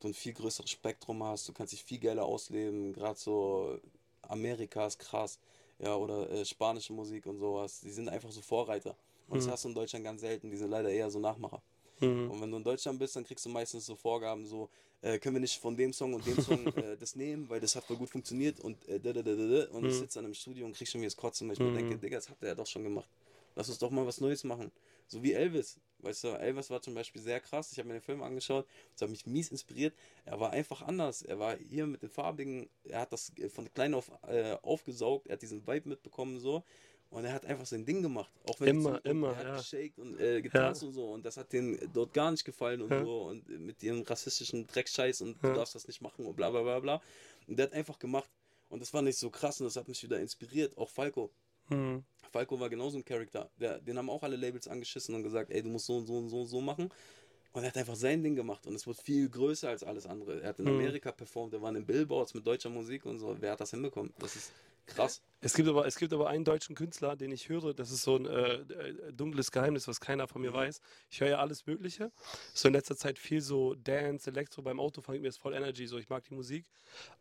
du ein viel größeres Spektrum hast. Du kannst dich viel geiler ausleben. Gerade so Amerika ist krass. Ja, oder äh, spanische Musik und sowas. Die sind einfach so Vorreiter. Und das Mhm. hast du in Deutschland ganz selten. Die sind leider eher so Nachmacher. Mhm. Und wenn du in Deutschland bist, dann kriegst du meistens so Vorgaben, so, äh, können wir nicht von dem Song und dem Song äh, das nehmen, weil das hat voll gut funktioniert und äh, da, da, da, da, da. und ich Mhm. sitze dann im Studio und krieg schon wieder das Kotzen, weil ich Mhm. mir denke, Digga, das hat er ja doch schon gemacht. Lass uns doch mal was Neues machen. So wie Elvis. Weißt du, Elvis war zum Beispiel sehr krass. Ich habe mir den Film angeschaut. Das hat mich mies inspiriert. Er war einfach anders. Er war hier mit den farbigen, er hat das äh, von klein auf äh, aufgesaugt. Er hat diesen Vibe mitbekommen so. Und er hat einfach sein Ding gemacht. Auch wenn Immer, und immer, Er hat ja. und äh, getanzt und so. Und das hat denen dort gar nicht gefallen und Ja. so. Und mit ihrem rassistischen Dreckscheiß und Ja. du darfst das nicht machen und bla bla bla bla. Und der hat einfach gemacht. Und das war nicht so krass und das hat mich wieder inspiriert. Auch Falco. Mhm. Falco war genauso ein Charakter. Der, den haben auch alle Labels angeschissen und gesagt, ey, du musst so und so und so und so machen. Und er hat einfach sein Ding gemacht und es wird viel größer als alles andere. Er hat in Mhm. Amerika performt, er war in den Billboards mit deutscher Musik und so. Wer hat das hinbekommen? Das ist krass. Es gibt, aber, es gibt aber einen deutschen Künstler, den ich höre, das ist so ein äh, äh, dunkles Geheimnis, was keiner von mir Mhm. weiß. Ich höre ja alles Mögliche. So in letzter Zeit viel so Dance, Elektro beim Autofahren, mir ist voll Energy, so ich mag die Musik.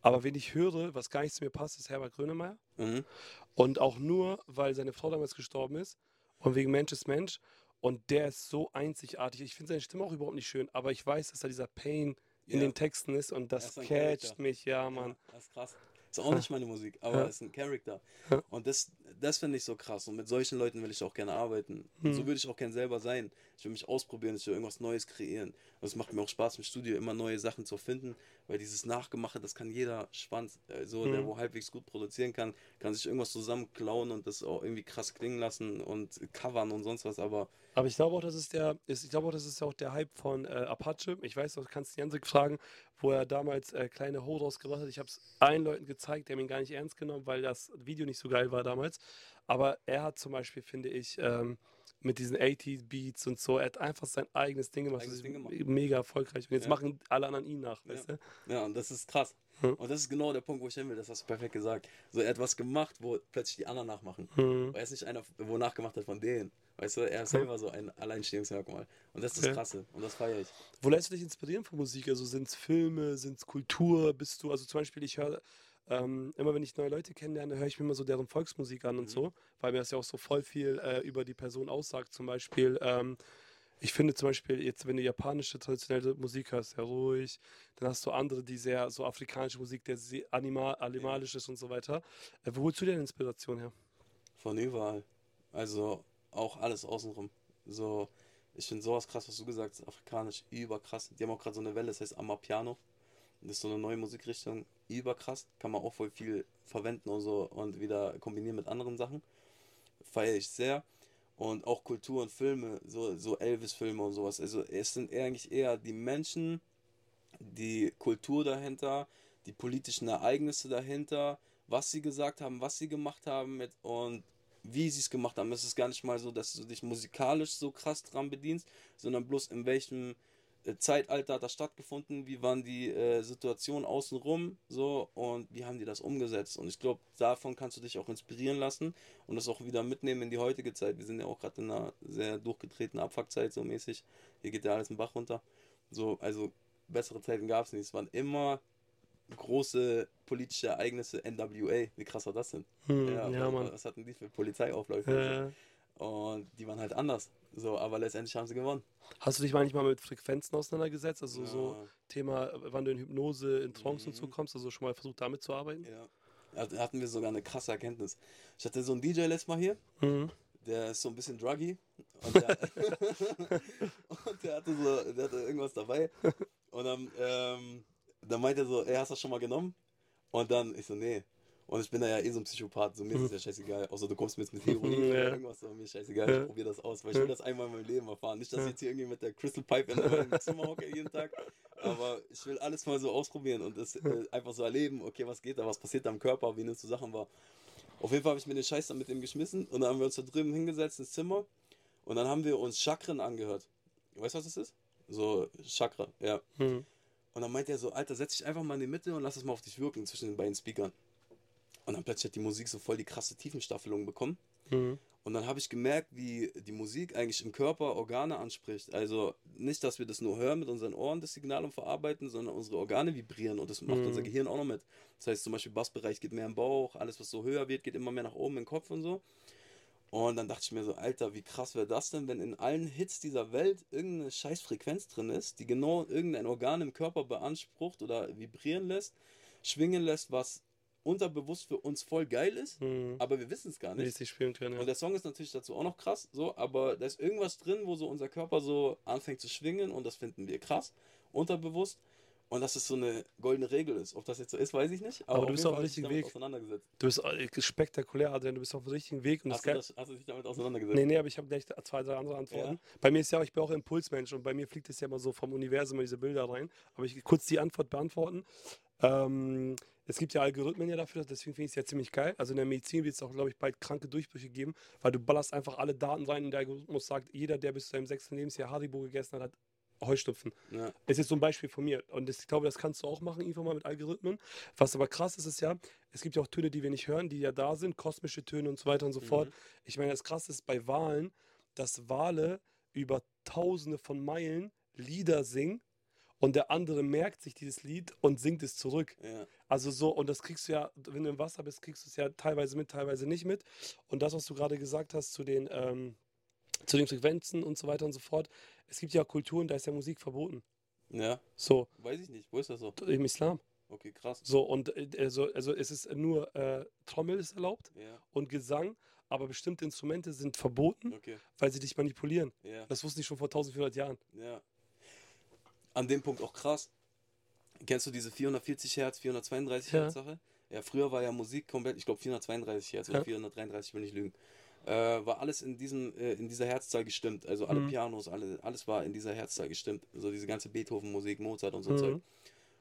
Aber wen ich höre, was gar nicht zu mir passt, ist Herbert Grönemeyer. Mhm. Und auch nur, weil seine Frau damals gestorben ist und wegen Mensch ist Mensch. Und der ist so einzigartig. Ich finde seine Stimme auch überhaupt nicht schön, aber ich weiß, dass da dieser Pain in Ja. den Texten ist und das catcht mich, ja, Mann. Ja, das ist krass. Ist auch nicht meine Musik, aber Ja. ist ein Charakter. Und das, das finde ich so krass. Und mit solchen Leuten will ich auch gerne arbeiten. Und Mhm. so würde ich auch gerne selber sein. Ich will mich ausprobieren, ich will irgendwas Neues kreieren. Und es macht mir auch Spaß im Studio, immer neue Sachen zu finden, weil dieses Nachgemachte, das kann jeder Schwanz, äh, so der wo halbwegs gut produzieren kann, kann sich irgendwas zusammenklauen und das auch irgendwie krass klingen lassen und covern und sonst was. Aber Aber ich glaube auch, das ist der, ich glaube auch, das ist auch der Hype von äh, Apache. Ich weiß, du kannst Jansik fragen, wo er damals äh, kleine Ho rausgebracht hat. Ich habe es allen Leuten gezeigt, die haben ihn gar nicht ernst genommen, weil das Video nicht so geil war damals. Aber er hat zum Beispiel, finde ich, ähm, mit diesen 80 Beats und so, er hat einfach sein eigenes Ding gemacht. Eigenes das ist Ding gemacht. mega erfolgreich. Und jetzt Ja. machen alle anderen ihn nach, weißt Ja. du? ja, und das ist krass. Mhm. Und das ist genau der Punkt, wo ich hin will, das hast du perfekt gesagt. So, er hat was gemacht, wo plötzlich die anderen nachmachen. Mhm. Er ist nicht einer, wo nachgemacht hat von denen. Weißt du, er ist selber so ein Alleinstehungsmerkmal. Und das ist das. Krasse. Und das feiere ich. Wo lässt du dich inspirieren von Musik? Also sind es Filme, sind es Kultur? Bist du, also zum Beispiel, ich höre ähm, immer, wenn ich neue Leute kennenlerne, höre ich mir immer so deren Volksmusik an und Mhm. so, weil mir das ja auch so voll viel äh, über die Person aussagt. Zum Beispiel, ähm, ich finde zum Beispiel, jetzt, wenn du japanische traditionelle Musik hörst, sehr ruhig, dann hast du andere, die sehr so afrikanische Musik, der sehr animal, animalisch ist und so weiter. Äh, wo holst du denn Inspiration her? Von überall. Also auch alles außenrum. So, ich finde sowas krass, was du gesagt hast, afrikanisch, überkrass. Die haben auch gerade so eine Welle, das heißt Amapiano. Das ist so eine neue Musikrichtung, überkrass. Kann man auch voll viel verwenden und so und wieder kombinieren mit anderen Sachen. Feiere ich sehr. Und auch Kultur und Filme, so, so Elvis-Filme und sowas. Also es sind eigentlich eher die Menschen, die Kultur dahinter, die politischen Ereignisse dahinter, was sie gesagt haben, was sie gemacht haben mit und wie sie es gemacht haben. Es ist gar nicht mal so, dass du dich musikalisch so krass dran bedienst, sondern bloß in welchem Zeitalter hat das stattgefunden, wie waren die äh, Situationen außenrum, so und wie haben die das umgesetzt. Und ich glaube, davon kannst du dich auch inspirieren lassen und das auch wieder mitnehmen in die heutige Zeit. Wir sind ja auch gerade in einer sehr durchgetretenen Abfuckzeit, so mäßig. Hier geht ja alles im Bach runter. So, also bessere Zeiten gab es nicht. Es waren immer große politische Ereignisse, NWA, wie krass war das denn? Hm, ja, wa- Mann. Was hatten die für Polizeiaufläufe? Äh, Und die waren halt anders. So, aber letztendlich haben sie gewonnen. hast du dich manchmal mit Frequenzen auseinandergesetzt? Also so Ja. Thema, äh, wann du in Hypnose, in Trance und so Mhm. kommst, also schon mal versucht damit zu arbeiten? Ja. Da hatten wir sogar eine krasse Erkenntnis. Ich hatte so einen DJ letztes Mal hier, Mhm. der ist so ein bisschen druggy und der, und der hatte so, der hatte irgendwas dabei und dann, ähm, dann meinte er so, ey, hast du das schon mal genommen? Und dann, ich so, nee. Und ich bin da ja eh so ein Psychopath, so mir ist es ja scheißegal, außer du kommst mir jetzt mit Heroin Ja. oder irgendwas, so mir ist scheißegal, ich probiere das aus, weil ich will das einmal in meinem Leben erfahren. Nicht, dass ich jetzt hier irgendwie mit der Crystal Pipe in meinem Zimmer hocke jeden Tag, aber ich will alles mal so ausprobieren und das äh, einfach so erleben, okay, was geht da, was passiert da im Körper, wie nimmst du Sachen wahr. Auf jeden Fall habe ich mir den Scheiß dann mit dem geschmissen und dann haben wir uns da drüben hingesetzt ins Zimmer und dann haben wir uns Chakren angehört. Weißt du, was das ist? So Chakra, ja. Mhm. Und dann meint er so, Alter, setz dich einfach mal in die Mitte und lass es mal auf dich wirken zwischen den beiden Speakern. Und dann plötzlich hat die Musik so voll die krasse Tiefenstaffelung bekommen. Mhm. Und dann habe ich gemerkt, wie die Musik eigentlich im Körper Organe anspricht. Also nicht, dass wir das nur hören mit unseren Ohren, das Signal und verarbeiten, sondern unsere Organe vibrieren und das macht Mhm. unser Gehirn auch noch mit. Das heißt zum Beispiel Bassbereich geht mehr im Bauch, alles was so höher wird, geht immer mehr nach oben im Kopf und so. Und dann dachte ich mir so, Alter, wie krass wäre das denn, wenn in allen Hits dieser Welt irgendeine scheiß Frequenz drin ist, die genau irgendein Organ im Körper beansprucht oder vibrieren lässt, schwingen lässt, was unterbewusst für uns voll geil ist, Mhm. aber wir wissen es gar nicht. Mäßig spielen können, Und ja. der Song ist natürlich dazu auch noch krass, so, aber da ist irgendwas drin, wo so unser Körper so anfängt zu schwingen und das finden wir krass, unterbewusst. Und dass es so eine goldene Regel ist. Ob das jetzt so ist, weiß ich nicht. Aber du auf bist auf dem richtigen Weg. Du bist äh, spektakulär, Adrian, du bist auf dem richtigen Weg. Und Hast du, das, hast du dich damit auseinandergesetzt? Nee, nee, aber ich habe gleich zwei, drei andere Antworten. Ja. Bei mir ist ja auch, ich bin auch Impulsmensch und bei mir fliegt es ja immer so vom Universum in diese Bilder rein. Aber ich kurz die Antwort beantworten. Ähm, es gibt ja Algorithmen ja dafür, deswegen finde ich es ja ziemlich geil. Also in der Medizin wird es auch, glaube ich, bald kranke Durchbrüche geben, weil du ballerst einfach alle Daten rein und der Algorithmus sagt, jeder, der bis zu seinem sechsten Lebensjahr Haribo gegessen hat, hat Heuschnupfen. Ja. Es ist so ein Beispiel von mir. Und das, ich glaube, das kannst du auch machen, irgendwann mal mit Algorithmen. Was aber krass ist, ist ja, es gibt ja auch Töne, die wir nicht hören, die ja da sind, kosmische Töne und so weiter und so fort. Ich meine, das krasse ist bei Wahlen, dass Wale über tausende von Meilen Lieder singen und der andere merkt sich dieses Lied und singt es zurück. Ja. Also so, und das kriegst du ja, wenn du im Wasser bist, kriegst du es ja teilweise mit, teilweise nicht mit. Und das, was du gerade gesagt hast zu den, ähm, zu den Frequenzen und so weiter und so fort, es gibt ja Kulturen, da ist ja Musik verboten. ja, So, weiß ich nicht. Wo ist das so? im Islam. Okay, krass. So, und äh, also, also es ist nur äh, Trommel ist erlaubt Ja, und Gesang, aber bestimmte Instrumente sind verboten, okay. weil sie dich manipulieren. Ja, Das wusste ich schon vor 1400 Jahren. ja. An dem Punkt auch krass. Kennst du diese 440 Hertz, 432 Ja. Hertz Sache? Ja, früher war ja Musik komplett, ich glaube 432 Hertz oder Ja. 433, ich will nicht lügen. Äh, war alles in diesem äh, in dieser Herzzahl gestimmt. Also alle Mhm. Pianos, alle, alles war in dieser Herzzahl gestimmt. So diese ganze Beethoven-Musik, Mozart und so Mhm. Zeug.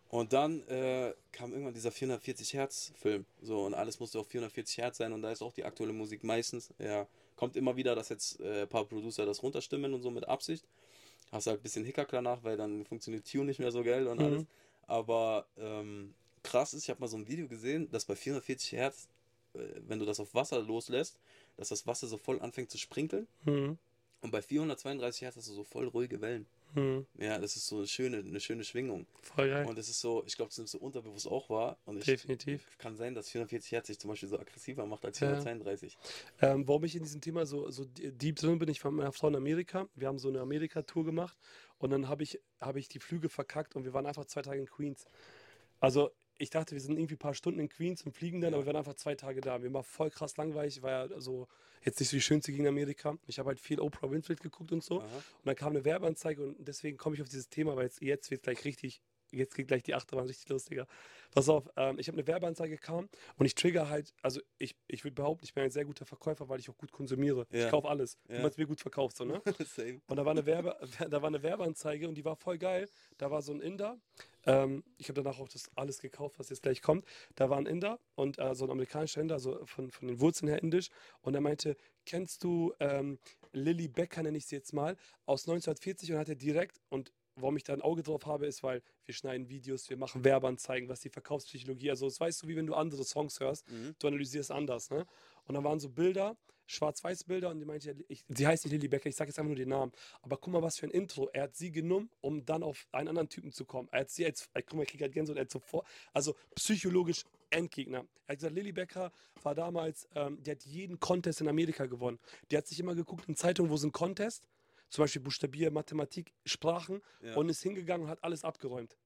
Und dann äh, kam irgendwann dieser 440 Hertz Film. So, und alles musste auf 440 Hertz sein. Und da ist auch die aktuelle Musik meistens. Ja, kommt immer wieder, dass jetzt äh, ein paar Producer das runterstimmen und so mit Absicht. Hast halt ein bisschen Hickhack danach, weil dann funktioniert Tune nicht mehr so geil und Mhm. alles. Aber ähm, krass ist, ich habe mal so ein Video gesehen, dass bei 440 Hertz, äh, wenn du das auf Wasser loslässt, dass das Wasser so voll anfängt zu sprinkeln. Hm. Und bei 432 Hertz hast du so voll ruhige Wellen. Hm. Ja, das ist so eine schöne, eine schöne Schwingung. Voll geil. Und das ist so, ich glaube, das ist so unterbewusst auch wahr. Und ich, Definitiv. Kann sein, dass 440 Hertz sich zum Beispiel so aggressiver macht als Ja. 432. Ähm, warum ich in diesem Thema so, so deep drin bin, ich war mit meiner Frau in Amerika. Wir haben so eine Amerika-Tour gemacht und dann habe ich, hab ich die Flüge verkackt und wir waren einfach zwei Tage in Queens. Also ich dachte, wir sind irgendwie ein paar Stunden in Queens und fliegen dann, Ja. aber wir waren einfach zwei Tage da. Mir war voll krass langweilig, war ja so jetzt nicht so die schönste Gegend in Amerika. Ich habe halt viel Oprah Winfrey geguckt und so. Aha. Und dann kam eine Werbeanzeige und deswegen komme ich auf dieses Thema, weil jetzt, jetzt wird gleich richtig, jetzt geht gleich die Achterbahn richtig lustiger. Pass auf, ähm, ich habe eine Werbeanzeige kam und ich trigger halt, also ich, ich würde behaupten, ich bin ein sehr guter Verkäufer, weil ich auch gut konsumiere. Ja. Ich kaufe alles, Ja. man es mir gut verkauft, so, ne? Same. Und da war eine Werbe, da war eine Werbeanzeige und die war voll geil. Da war so ein Inder. Ähm, ich habe danach auch das alles gekauft, was jetzt gleich kommt. Da war ein Inder und äh, so ein amerikanischer Inder, also von, von den Wurzeln her indisch. Und er meinte, kennst du ähm, Lily Becker, nenne ich sie jetzt mal, aus 1940 und hat er direkt und Warum ich da ein Auge drauf habe, ist, weil wir schneiden Videos, wir machen Werbeanzeigen, was die Verkaufspsychologie, also das weißt du, wie wenn du andere Songs hörst, Mhm. du analysierst anders, ne? Und dann waren so Bilder, schwarz-weiß Bilder und die meinte, ich, sie heißt nicht Lilly Becker, ich sage jetzt einfach nur den Namen. Aber guck mal, was für ein Intro. Er hat sie genommen, um dann auf einen anderen Typen zu kommen. Er hat sie als, guck mal, ich krieg halt Gänsehaut, er hat sofort, also psychologisch Endgegner. Er hat gesagt, Lilly Becker war damals, ähm, die hat jeden Contest in Amerika gewonnen. Die hat sich immer geguckt in Zeitungen, wo ist ein Contest, zum Beispiel Buchstabier, Mathematik, Sprachen Ja. und ist hingegangen und hat alles abgeräumt.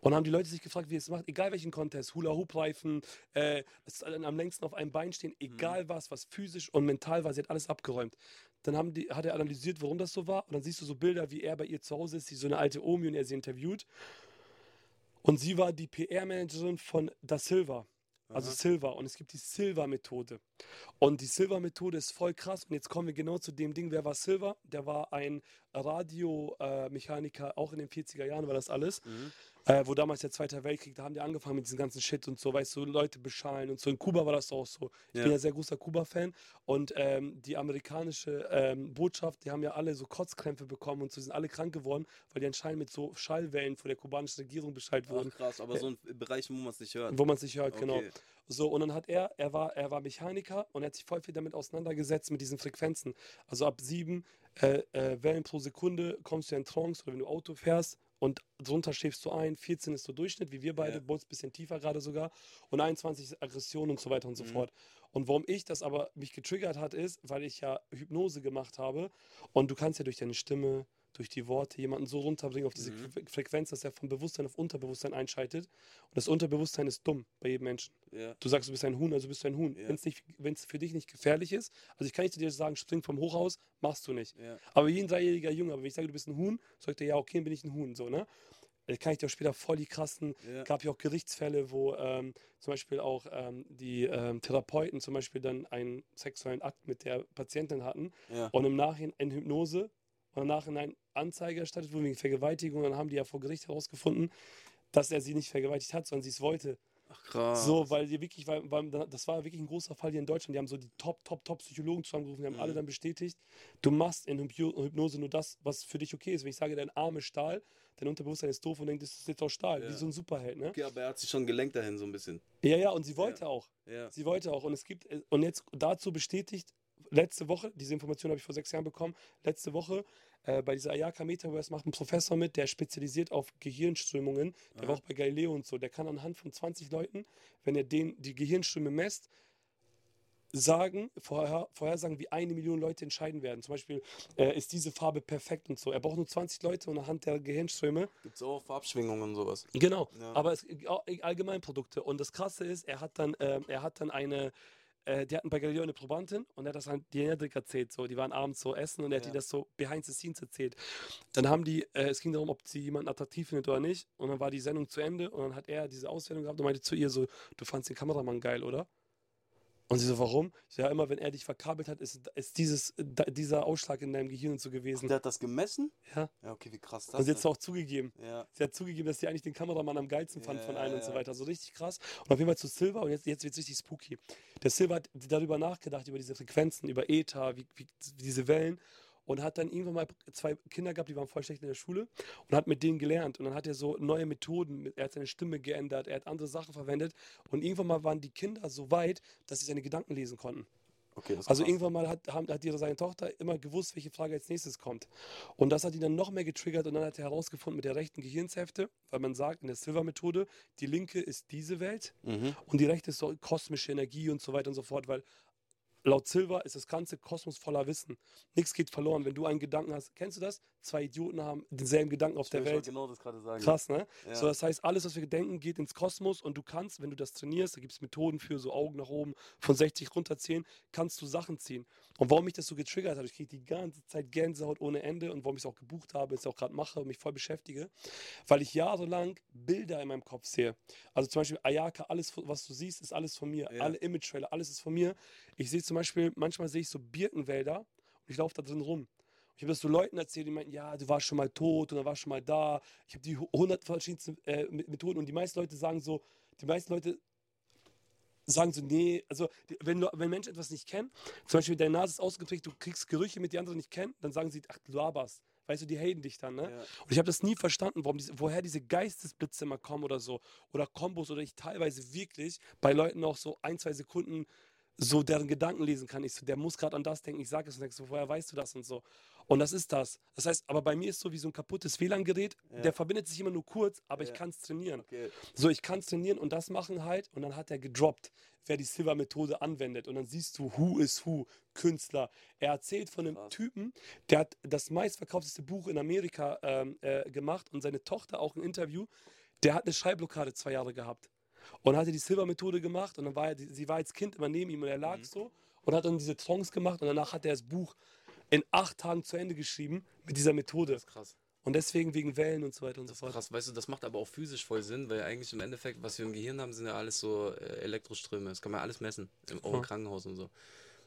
Und haben die Leute sich gefragt, wie es macht, egal welchen Contest, Hula-Hoop-Reifen, äh, am längsten auf einem Bein stehen, egal was, was physisch und mental war, sie hat alles abgeräumt. Dann haben die, hat er analysiert, warum das so war. Und dann siehst du so Bilder, wie er bei ihr zu Hause ist, sie so eine alte Omi und er sie interviewt. Und sie war die PR-Managerin von Da Silva. Also Aha. Silva. Und es gibt die Silva-Methode. Und die Silva-Methode ist voll krass. Und jetzt kommen wir genau zu dem Ding. Wer war Silva? Der war ein Radiomechaniker, auch in den 40er Jahren war das alles. Mhm. Äh, wo damals der Zweite Weltkrieg, da haben die angefangen mit diesem ganzen Shit und so, weißt du, Leute beschallen und so. In Kuba war das auch so. Ich Ja. bin ja sehr großer Kuba-Fan und ähm, die amerikanische ähm, Botschaft, die haben ja alle so Kotzkrämpfe bekommen und so sind alle krank geworden, weil die anscheinend mit so Schallwellen von der kubanischen Regierung Bescheid wurden, Ach, krass, aber so ein Bereich, wo man es nicht hört. wo man es nicht hört, genau. Okay. So, und dann hat er, er war, er war Mechaniker und er hat sich voll viel damit auseinandergesetzt mit diesen Frequenzen. Also ab sieben äh, äh, Wellen pro Sekunde kommst du in Trance oder wenn du Auto fährst und drunter schläfst du ein, 14 ist so Durchschnitt, wie wir beide, Ja. ein bisschen tiefer gerade sogar und 21 ist Aggression und so weiter und so Mhm. fort. Und warum ich das aber mich getriggert hat, ist, weil ich ja Hypnose gemacht habe und du kannst ja durch deine Stimme, durch die Worte jemanden so runterbringen auf diese Mhm. Fre- Frequenz, dass er von Bewusstsein auf Unterbewusstsein einschaltet. Und das Unterbewusstsein ist dumm bei jedem Menschen. Ja. Du sagst, du bist ein Huhn, also bist du ein Huhn. Ja. Wenn es für dich nicht gefährlich ist, also ich kann nicht zu dir sagen, spring vom Hochhaus, machst du nicht. Ja. Aber ein dreijähriger Junge, aber wenn ich sage, du bist ein Huhn, sagt er, ja, okay, bin ich ein Huhn, so, ne? Da kann ich dir auch später voll die krassen, Ja. gab ja auch Gerichtsfälle, wo ähm, zum Beispiel auch ähm, die ähm, Therapeuten zum Beispiel dann einen sexuellen Akt mit der Patientin hatten Ja. und im Nachhinein in Hypnose und im Nachhinein Anzeige erstattet wurde wegen Vergewaltigung. Und dann haben die ja vor Gericht herausgefunden, dass er sie nicht vergewaltigt hat, sondern sie es wollte. Ach, krass. So, weil die wirklich, weil, weil, das war wirklich ein großer Fall hier in Deutschland. Die haben so die Top, Top, Top Psychologen zusammengerufen, die haben Mhm. alle dann bestätigt, du machst in Hypno- Hypnose nur das, was für dich okay ist. Wenn ich sage, dein Arm ist Stahl, dein Unterbewusstsein ist doof und denkt, das ist jetzt auch Stahl, Ja. wie so ein Superheld, ne? Okay, aber er hat sich schon gelenkt dahin so ein bisschen. Ja, ja, und sie wollte auch. Ja. Sie wollte auch. Und es gibt, äh, und jetzt dazu bestätigt, letzte Woche, diese Information habe ich vor sechs Jahren bekommen, letzte Woche äh, bei dieser Ayaka Metaverse macht ein Professor mit, der spezialisiert auf Gehirnströmungen, der Aha. war auch bei Galileo und so, der kann anhand von 20 Leuten, wenn er den, die Gehirnströme messt, sagen, vorher, vorhersagen, wie eine Million Leute entscheiden werden. Zum Beispiel äh, ist diese Farbe perfekt und so. Er braucht nur 20 Leute und anhand der Gehirnströme Gibt es auch Farbschwingungen und sowas. Genau, Ja. aber es auch Allgemeinprodukte. Und das Krasse ist, er hat dann, ähm, er hat dann eine, äh, die hatten bei Galileo eine Probandin und er hat das an die Hendrik erzählt. So, die waren abends so essen und er hat Ja. die das so behind the scenes erzählt. Dann haben die, äh, es ging darum, ob sie jemanden attraktiv findet oder nicht. Und dann war die Sendung zu Ende und dann hat er diese Auswertung gehabt und meinte zu ihr so, du fandst den Kameramann geil, oder? Und sie so, warum? So, ja, immer wenn er dich verkabelt hat, ist, ist dieses, da, dieser Ausschlag in deinem Gehirn und so gewesen. Der hat das gemessen? Ja. Ja, okay, wie krass das Und sie hat ist. es auch zugegeben. Ja. Sie hat zugegeben, dass sie eigentlich den Kameramann am geilsten fand von Ja, allen und so ja. weiter. So richtig krass. Und auf jeden Fall zu Silver, und jetzt, jetzt wird es richtig spooky. Der Silver hat darüber nachgedacht, über diese Frequenzen, über Ether, wie, wie, diese Wellen. Und hat dann irgendwann mal zwei Kinder gehabt, die waren voll schlecht in der Schule und hat mit denen gelernt. Und dann hat er so neue Methoden, er hat seine Stimme geändert, er hat andere Sachen verwendet. Und irgendwann mal waren die Kinder so weit, dass sie seine Gedanken lesen konnten. Okay, Also irgendwann mal hat, haben, hat ihre, seine Tochter immer gewusst, welche Frage als nächstes kommt. Und das hat ihn dann noch mehr getriggert und dann hat er herausgefunden mit der rechten Gehirnshälfte, weil man sagt in der Silver-Methode, die linke ist diese Welt Mhm. und die rechte ist so kosmische Energie und so weiter und so fort, weil laut Silver ist das ganze Kosmos voller Wissen. Nichts geht verloren. Wenn du einen Gedanken hast, kennst du das? Zwei Idioten haben denselben Gedanken auf Ich der Welt. genau das gerade sagen. Krass, ne? Ja. So, das heißt, alles, was wir denken, geht ins Kosmos und du kannst, wenn du das trainierst, da gibt es Methoden für so Augen nach oben, von 60 runterziehen, kannst du Sachen ziehen. Und warum mich das so getriggert hat, ich kriege die ganze Zeit Gänsehaut ohne Ende und warum ich es auch gebucht habe, jetzt auch gerade mache und mich voll beschäftige, weil ich jahrelang Bilder in meinem Kopf sehe. Also zum Beispiel Ayaka, alles, was du siehst, ist alles von mir. Ja. Alle Image-Trailer, alles ist von mir. Ich sehe zum Beispiel, manchmal sehe ich so Birkenwälder und ich laufe da drin rum. Ich habe das so Leuten erzählt, die meinten, ja, du warst schon mal tot und dann warst schon mal da. Ich habe die hu- hundert verschiedensten äh, Me- Methoden und die meisten Leute sagen so, die meisten Leute sagen so, nee, also die, wenn, wenn Menschen etwas nicht kennen, zum Beispiel deine Nase ist ausgeprägt, du kriegst Gerüche, mit die anderen nicht kennen, dann sagen sie, ach, du laberst. Weißt du, die haten dich dann, ne? Ja. Und ich habe das nie verstanden, warum diese, woher diese Geistesblitze immer kommen oder so. Oder Kombos oder ich teilweise wirklich bei Leuten auch so ein, zwei Sekunden so deren Gedanken lesen kann. Ich so, der muss gerade an das denken, ich sage es und denkst so, woher weißt du das und so. Und das ist das. Das heißt, aber bei mir ist so wie so ein kaputtes WLAN-Gerät, Ja. der verbindet sich immer nur kurz, aber ich Ja. kann es trainieren. Okay. So, ich kann es trainieren und das machen halt. Und dann hat er gedroppt, wer die Silver-Methode anwendet. Und dann siehst du, who is who, Künstler. Er erzählt von einem Krass. Typen, der hat das meistverkaufteste Buch in Amerika ähm, äh, gemacht und seine Tochter auch ein Interview. Der hat eine Schreibblockade zwei Jahre gehabt. Und hatte die Silver-Methode gemacht und dann war er, sie war als Kind immer neben ihm und er Mhm. lag so und hat dann diese Songs gemacht und danach hat er das Buch in acht Tagen zu Ende geschrieben mit dieser Methode. Das ist krass. Und deswegen wegen Wellen und so weiter und so fort. krass. Weißt du, das macht aber auch physisch voll Sinn, weil eigentlich im Endeffekt, was wir im Gehirn haben, sind ja alles so äh, Elektroströme. Das kann man alles messen. Im, Ja. Krankenhaus und so.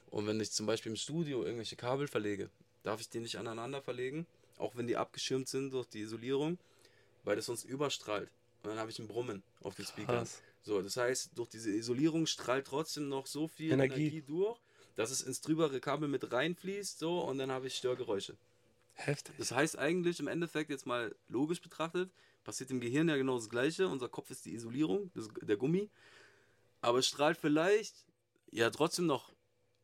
Und wenn ich zum Beispiel im Studio irgendwelche Kabel verlege, darf ich die nicht aneinander verlegen, auch wenn die abgeschirmt sind durch die Isolierung, weil das sonst überstrahlt. Und dann habe ich ein Brummen auf den Speakern. So, das heißt, durch diese Isolierung strahlt trotzdem noch so viel Energie. Energie, durch, dass es ins drübere Kabel mit reinfließt, so, und dann habe ich Störgeräusche. Heftig. Das heißt eigentlich im Endeffekt jetzt mal logisch betrachtet, passiert im Gehirn ja genau das Gleiche. Unser Kopf ist die Isolierung, das, der Gummi. Aber es strahlt vielleicht ja trotzdem noch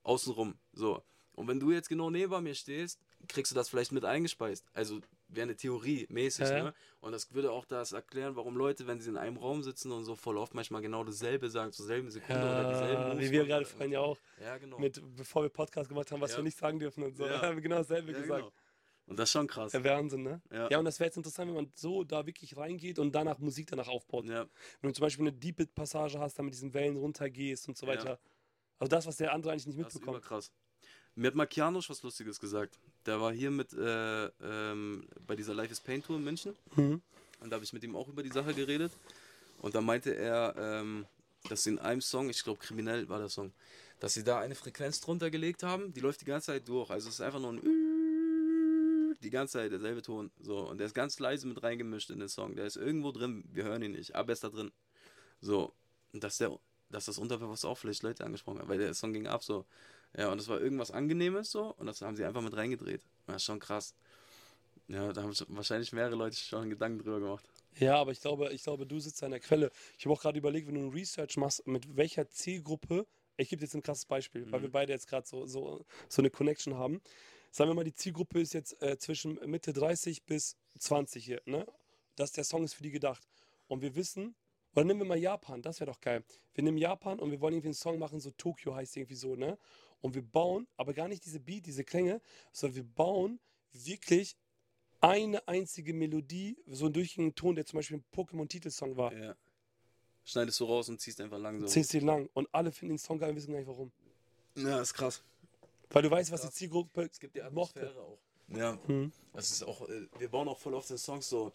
außenrum. So. Und wenn du jetzt genau neben mir stehst, kriegst du das vielleicht mit eingespeist. Also wäre eine Theorie mäßig, Ja. ne? Und das würde auch das erklären, warum Leute, wenn sie in einem Raum sitzen und so voll oft manchmal genau dasselbe sagen, zur selben Sekunde oder dieselben Ja, Moves wie wir gerade vorhin ja auch, Ja, genau. mit, bevor wir Podcast gemacht haben, was Ja. wir nicht sagen dürfen und so. Ja. Haben wir genau dasselbe ja, gesagt. genau. Und das ist schon krass. Der Wahnsinn, ne? Ja. Ja, und das wäre jetzt interessant, wenn man so da wirklich reingeht und danach Musik danach aufbaut. Ja. Wenn du zum Beispiel eine Deep-Passage hast, dann mit diesen Wellen runtergehst und so Ja. weiter. Also das, was der andere eigentlich nicht Das ist mitbekommt. Mir hat Markianusch was Lustiges gesagt. Der war hier mit äh, ähm, bei dieser Life is Pain Tour in München. Mhm. Und da habe ich mit ihm auch über die Sache geredet. Und da meinte er, ähm, dass sie in einem Song, ich glaube kriminell war der Song, dass sie da eine Frequenz drunter gelegt haben, die läuft die ganze Zeit durch. Also es ist einfach nur ein die ganze Zeit derselbe Ton. So, und der ist ganz leise mit reingemischt in den Song. Der ist irgendwo drin, wir hören ihn nicht, aber er ist da drin. So, und dass der, dass das unterbewusst auch vielleicht Leute angesprochen hat, weil der Song ging ab so. Ja, und das war irgendwas Angenehmes so und das haben sie einfach mit reingedreht. Das ist schon krass. Ja, da haben wahrscheinlich mehrere Leute schon Gedanken drüber gemacht. Ja, aber ich glaube, ich glaube, du sitzt an der Quelle. Ich habe auch gerade überlegt, wenn du ein Research machst, mit welcher Zielgruppe, ich gebe jetzt ein krasses Beispiel, weil Mhm. wir beide jetzt gerade so, so, so eine Connection haben. Sagen wir mal, die Zielgruppe ist jetzt äh, zwischen Mitte 30 bis 20 hier, ne? Dass der Song ist für die gedacht. Und wir wissen, oder nehmen wir mal Japan, das wäre doch geil. Wir nehmen Japan und wir wollen irgendwie einen Song machen, so Tokio heißt irgendwie so, ne? Und wir bauen, aber gar nicht diese Beat, diese Klänge, sondern wir bauen wirklich eine einzige Melodie, so einen durchgängigen Ton, der zum Beispiel ein Pokémon-Titelsong war. Ja. Schneidest du raus und ziehst einfach langsam. Ziehst den lang und alle finden den Song geil und wissen gar nicht warum. Ja, ist krass. Weil du weißt, was die Zielgruppe Es gibt die mochte. Atmosphäre auch. Ja, Hm. das ist auch, äh, wir bauen auch voll oft in Songs so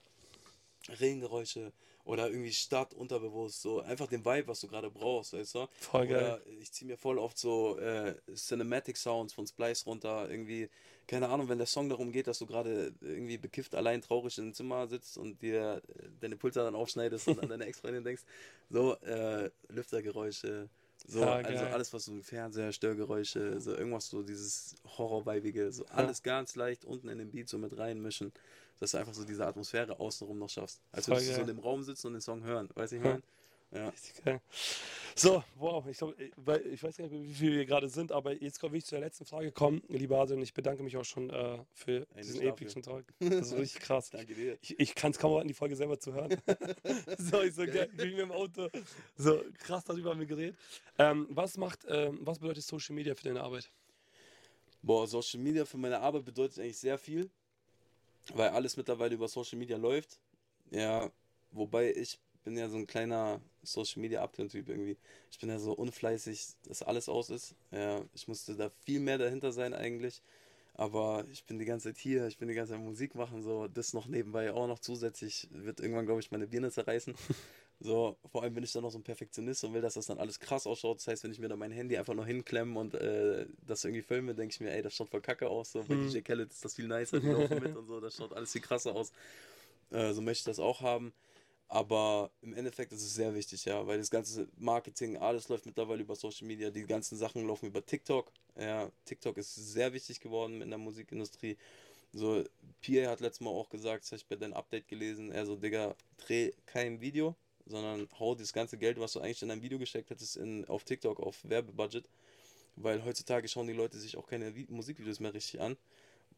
Regengeräusche oder irgendwie Stadt unterbewusst, so einfach den Vibe, was du gerade brauchst, weißt du? Voll geil. Oder ich ziehe mir voll oft so äh, Cinematic Sounds von Splice runter, irgendwie, keine Ahnung, wenn der Song darum geht, dass du gerade irgendwie bekifft allein traurig im Zimmer sitzt und dir äh, deine Pulser dann aufschneidest und an deine Ex-Freundin denkst, so äh, Lüftergeräusche So, Ja, also alles, was so Fernseher, Störgeräusche, so irgendwas so dieses Horrorweibige, so alles ganz leicht unten in den Beat so mit reinmischen, dass du einfach so diese Atmosphäre außenrum noch schaffst. Als Voll würdest du so in geil. dem Raum sitzen und den Song hören. Weißt du, ich Ja. meine? Ja. Richtig geil. So, wow, ich, glaub, ich- weil ich weiß gar nicht, wie viel wir gerade sind, aber jetzt will ich zu der letzten Frage kommen. Lieber Adrian, ich bedanke mich auch schon äh, für Ey, diesen epischen Tag. Das ist richtig krass. Danke dir. Ich, ich kann es kaum erwarten, die Folge selber zu hören. so, ich so geil, bin mir im Auto. So krass darüber haben wir geredet. Ähm, was macht, ähm, was bedeutet Social Media für deine Arbeit? Boah, Social Media für meine Arbeit bedeutet eigentlich sehr viel, weil alles mittlerweile über Social Media läuft. Ja, wobei ich bin ja so ein kleiner Social Media Upturn-Typ irgendwie. Ich bin ja so unfleißig, dass alles aus ist. Ja, ich musste da viel mehr dahinter sein eigentlich. Aber ich bin die ganze Zeit hier, ich bin die ganze Zeit Musik machen, so das noch nebenbei auch noch zusätzlich wird irgendwann, glaube ich, meine Birne zerreißen. So, vor allem bin ich dann noch so ein Perfektionist und will, dass das dann alles krass ausschaut. Das heißt, wenn ich mir dann mein Handy einfach noch hinklemme und äh, das irgendwie filme, denke ich mir, ey, das schaut voll kacke aus. So, bei Mhm. DJ Khaled ist das viel nicer, die laufen mit und so, das schaut alles viel krasser aus. Äh, so möchte ich das auch haben. Aber im Endeffekt ist es sehr wichtig, ja, weil das ganze Marketing, alles läuft mittlerweile über Social Media, die ganzen Sachen laufen über TikTok. Ja, TikTok ist sehr wichtig geworden in der Musikindustrie. So, Pierre hat letztes Mal auch gesagt, das habe ich bei deinem Update gelesen, er so, Digga, dreh kein Video, sondern hau das ganze Geld, was du eigentlich in dein Video gesteckt hättest, in, auf TikTok, auf Werbebudget. Weil heutzutage schauen die Leute sich auch keine Vi Musikvideos mehr richtig an.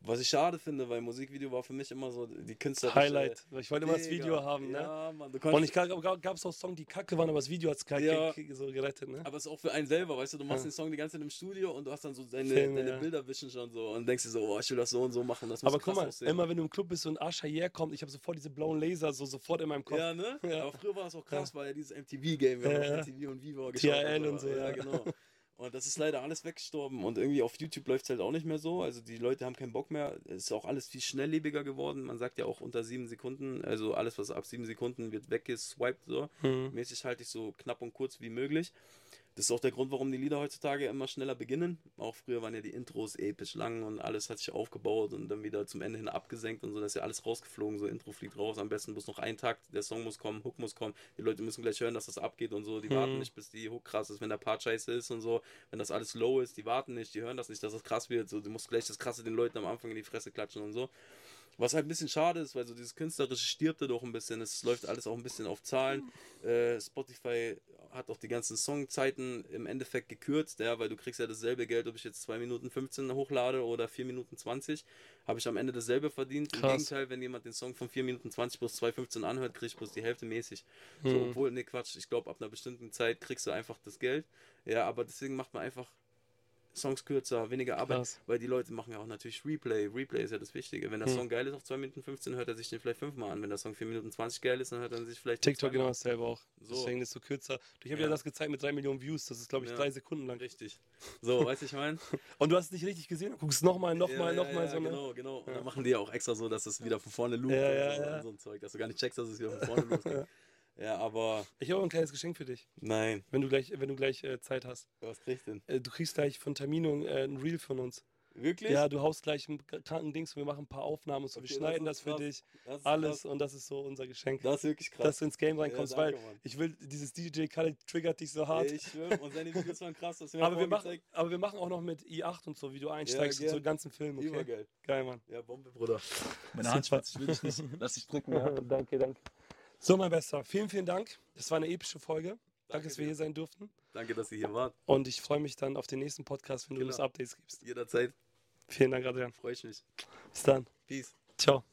Was ich schade finde, weil Musikvideo war für mich immer so die Künstler. Highlight. Ich wollte immer das Video haben, ne? Ja, Mann, Und ich gab es auch Songs, die kacke waren, aber das Video hat es Ja. so gerettet, ne? aber es ist auch für einen selber, weißt du, du machst Ja. den Song die ganze Zeit im Studio und du hast dann so deine, Filme, deine ja. Bilder wischen schon so und denkst dir so, oh, ich will das so und so machen, das Aber guck mal, aussehen. immer wenn du im Club bist und Asha Yeah kommt, ich habe sofort diese blauen Laser so sofort in meinem Kopf. Ja, ne? Ja. Aber früher war es auch krass, weil ja dieses MTV-Game, wir Ja, haben MTV und Viva geschaut. TRL und so, Ja, ja. genau. Und das ist leider alles weggestorben und irgendwie auf YouTube läuft es halt auch nicht mehr so. Also die Leute haben keinen Bock mehr. Es ist auch alles viel schnelllebiger geworden. Man sagt ja auch unter sieben Sekunden, also alles, was ab sieben Sekunden wird weggeswiped so. Mhm. Mäßig halte ich so knapp und kurz wie möglich. Das ist auch der Grund, warum die Lieder heutzutage immer schneller beginnen. Auch früher waren ja die Intros episch lang und alles hat sich aufgebaut und dann wieder zum Ende hin abgesenkt und so, da ist ja alles rausgeflogen. So, Intro fliegt raus, am besten bloß noch ein Takt, der Song muss kommen, Hook muss kommen, die Leute müssen gleich hören, dass das abgeht und so. Die Mhm. warten nicht, bis die Hook krass ist, wenn der Part scheiße ist und so. Wenn das alles low ist, die warten nicht, die hören das nicht, dass das krass wird. So, du musst gleich das Krasse den Leuten am Anfang in die Fresse klatschen und so. Was halt ein bisschen schade ist, weil so dieses Künstlerische stirbt da doch ein bisschen. Es läuft alles auch ein bisschen auf Zahlen. Äh, Spotify hat auch die ganzen Songzeiten im Endeffekt gekürzt, ja, weil du kriegst ja dasselbe Geld, ob ich jetzt 2 Minuten 15 hochlade oder 4 Minuten 20, habe ich am Ende dasselbe verdient. Im Krass. Gegenteil, wenn jemand den Song von 4 Minuten 20 plus 2,15 anhört, krieg ich bloß die Hälfte mäßig. So, Mhm. obwohl, ne Quatsch, ich glaube, ab einer bestimmten Zeit kriegst du einfach das Geld. Ja, aber deswegen macht man einfach Songs kürzer, weniger Arbeit, Krass. weil die Leute machen ja auch natürlich Replay. Replay ist ja das Wichtige. Wenn der Hm. Song geil ist auf 2 Minuten 15, hört er sich den vielleicht fünfmal an. Wenn der Song 4 Minuten 20 geil ist, dann hört er sich vielleicht TikTok genau dasselbe auch. So. Deswegen ist es so kürzer. Ich habe ja. Ja. das gezeigt mit drei Millionen Views. Das ist, glaube ich, Ja. drei Sekunden lang. Richtig. So, weißt du, ich meine? Und du hast es nicht richtig gesehen. Du guckst nochmal, nochmal, ja, nochmal. ja, so ne? Genau, genau. Und Ja. dann machen die ja auch extra so, dass es wieder von vorne loopt Ja, und, ja, so, ja. und so ein Zeug, dass du gar nicht checkst, dass es wieder von vorne losgeht. Ja, aber Ich habe auch ein kleines Geschenk für dich, nein. wenn du gleich, wenn du gleich äh, Zeit hast. Was krieg ich denn? Äh, du kriegst gleich von Tamino äh, ein Reel von uns. Wirklich? Ja, du haust gleich einen kranken Dings und wir machen ein paar Aufnahmen und so. Okay, wir schneiden das, ist für krass. dich. Das Alles Krass. und das ist so unser Geschenk. Das ist wirklich krass. dass du ins Game reinkommst, Ja, danke, weil Mann. ich will, dieses DJ Khaled triggert dich so hart. Ich schwöre, und seine Videos waren krass. Das mir aber, wir machen, vorgezeigt. aber wir machen auch noch mit i8 und so, wie du einsteigst und gern. so den ganzen Film, okay? Übergeil. Geil, Mann. Ja, Bombe, Bruder. Meine Hand schwitzt, ich will dich nicht. Lass dich drücken. danke, danke. So, mein Bester, vielen, vielen Dank. Das war eine epische Folge. Danke, dass wir hier sein durften. Danke, dass ihr hier wart. Und ich freue mich dann auf den nächsten Podcast, wenn du Genau. uns Updates gibst. Jederzeit Vielen Dank, Adrian. freue ich mich. Bis dann. Peace. Ciao.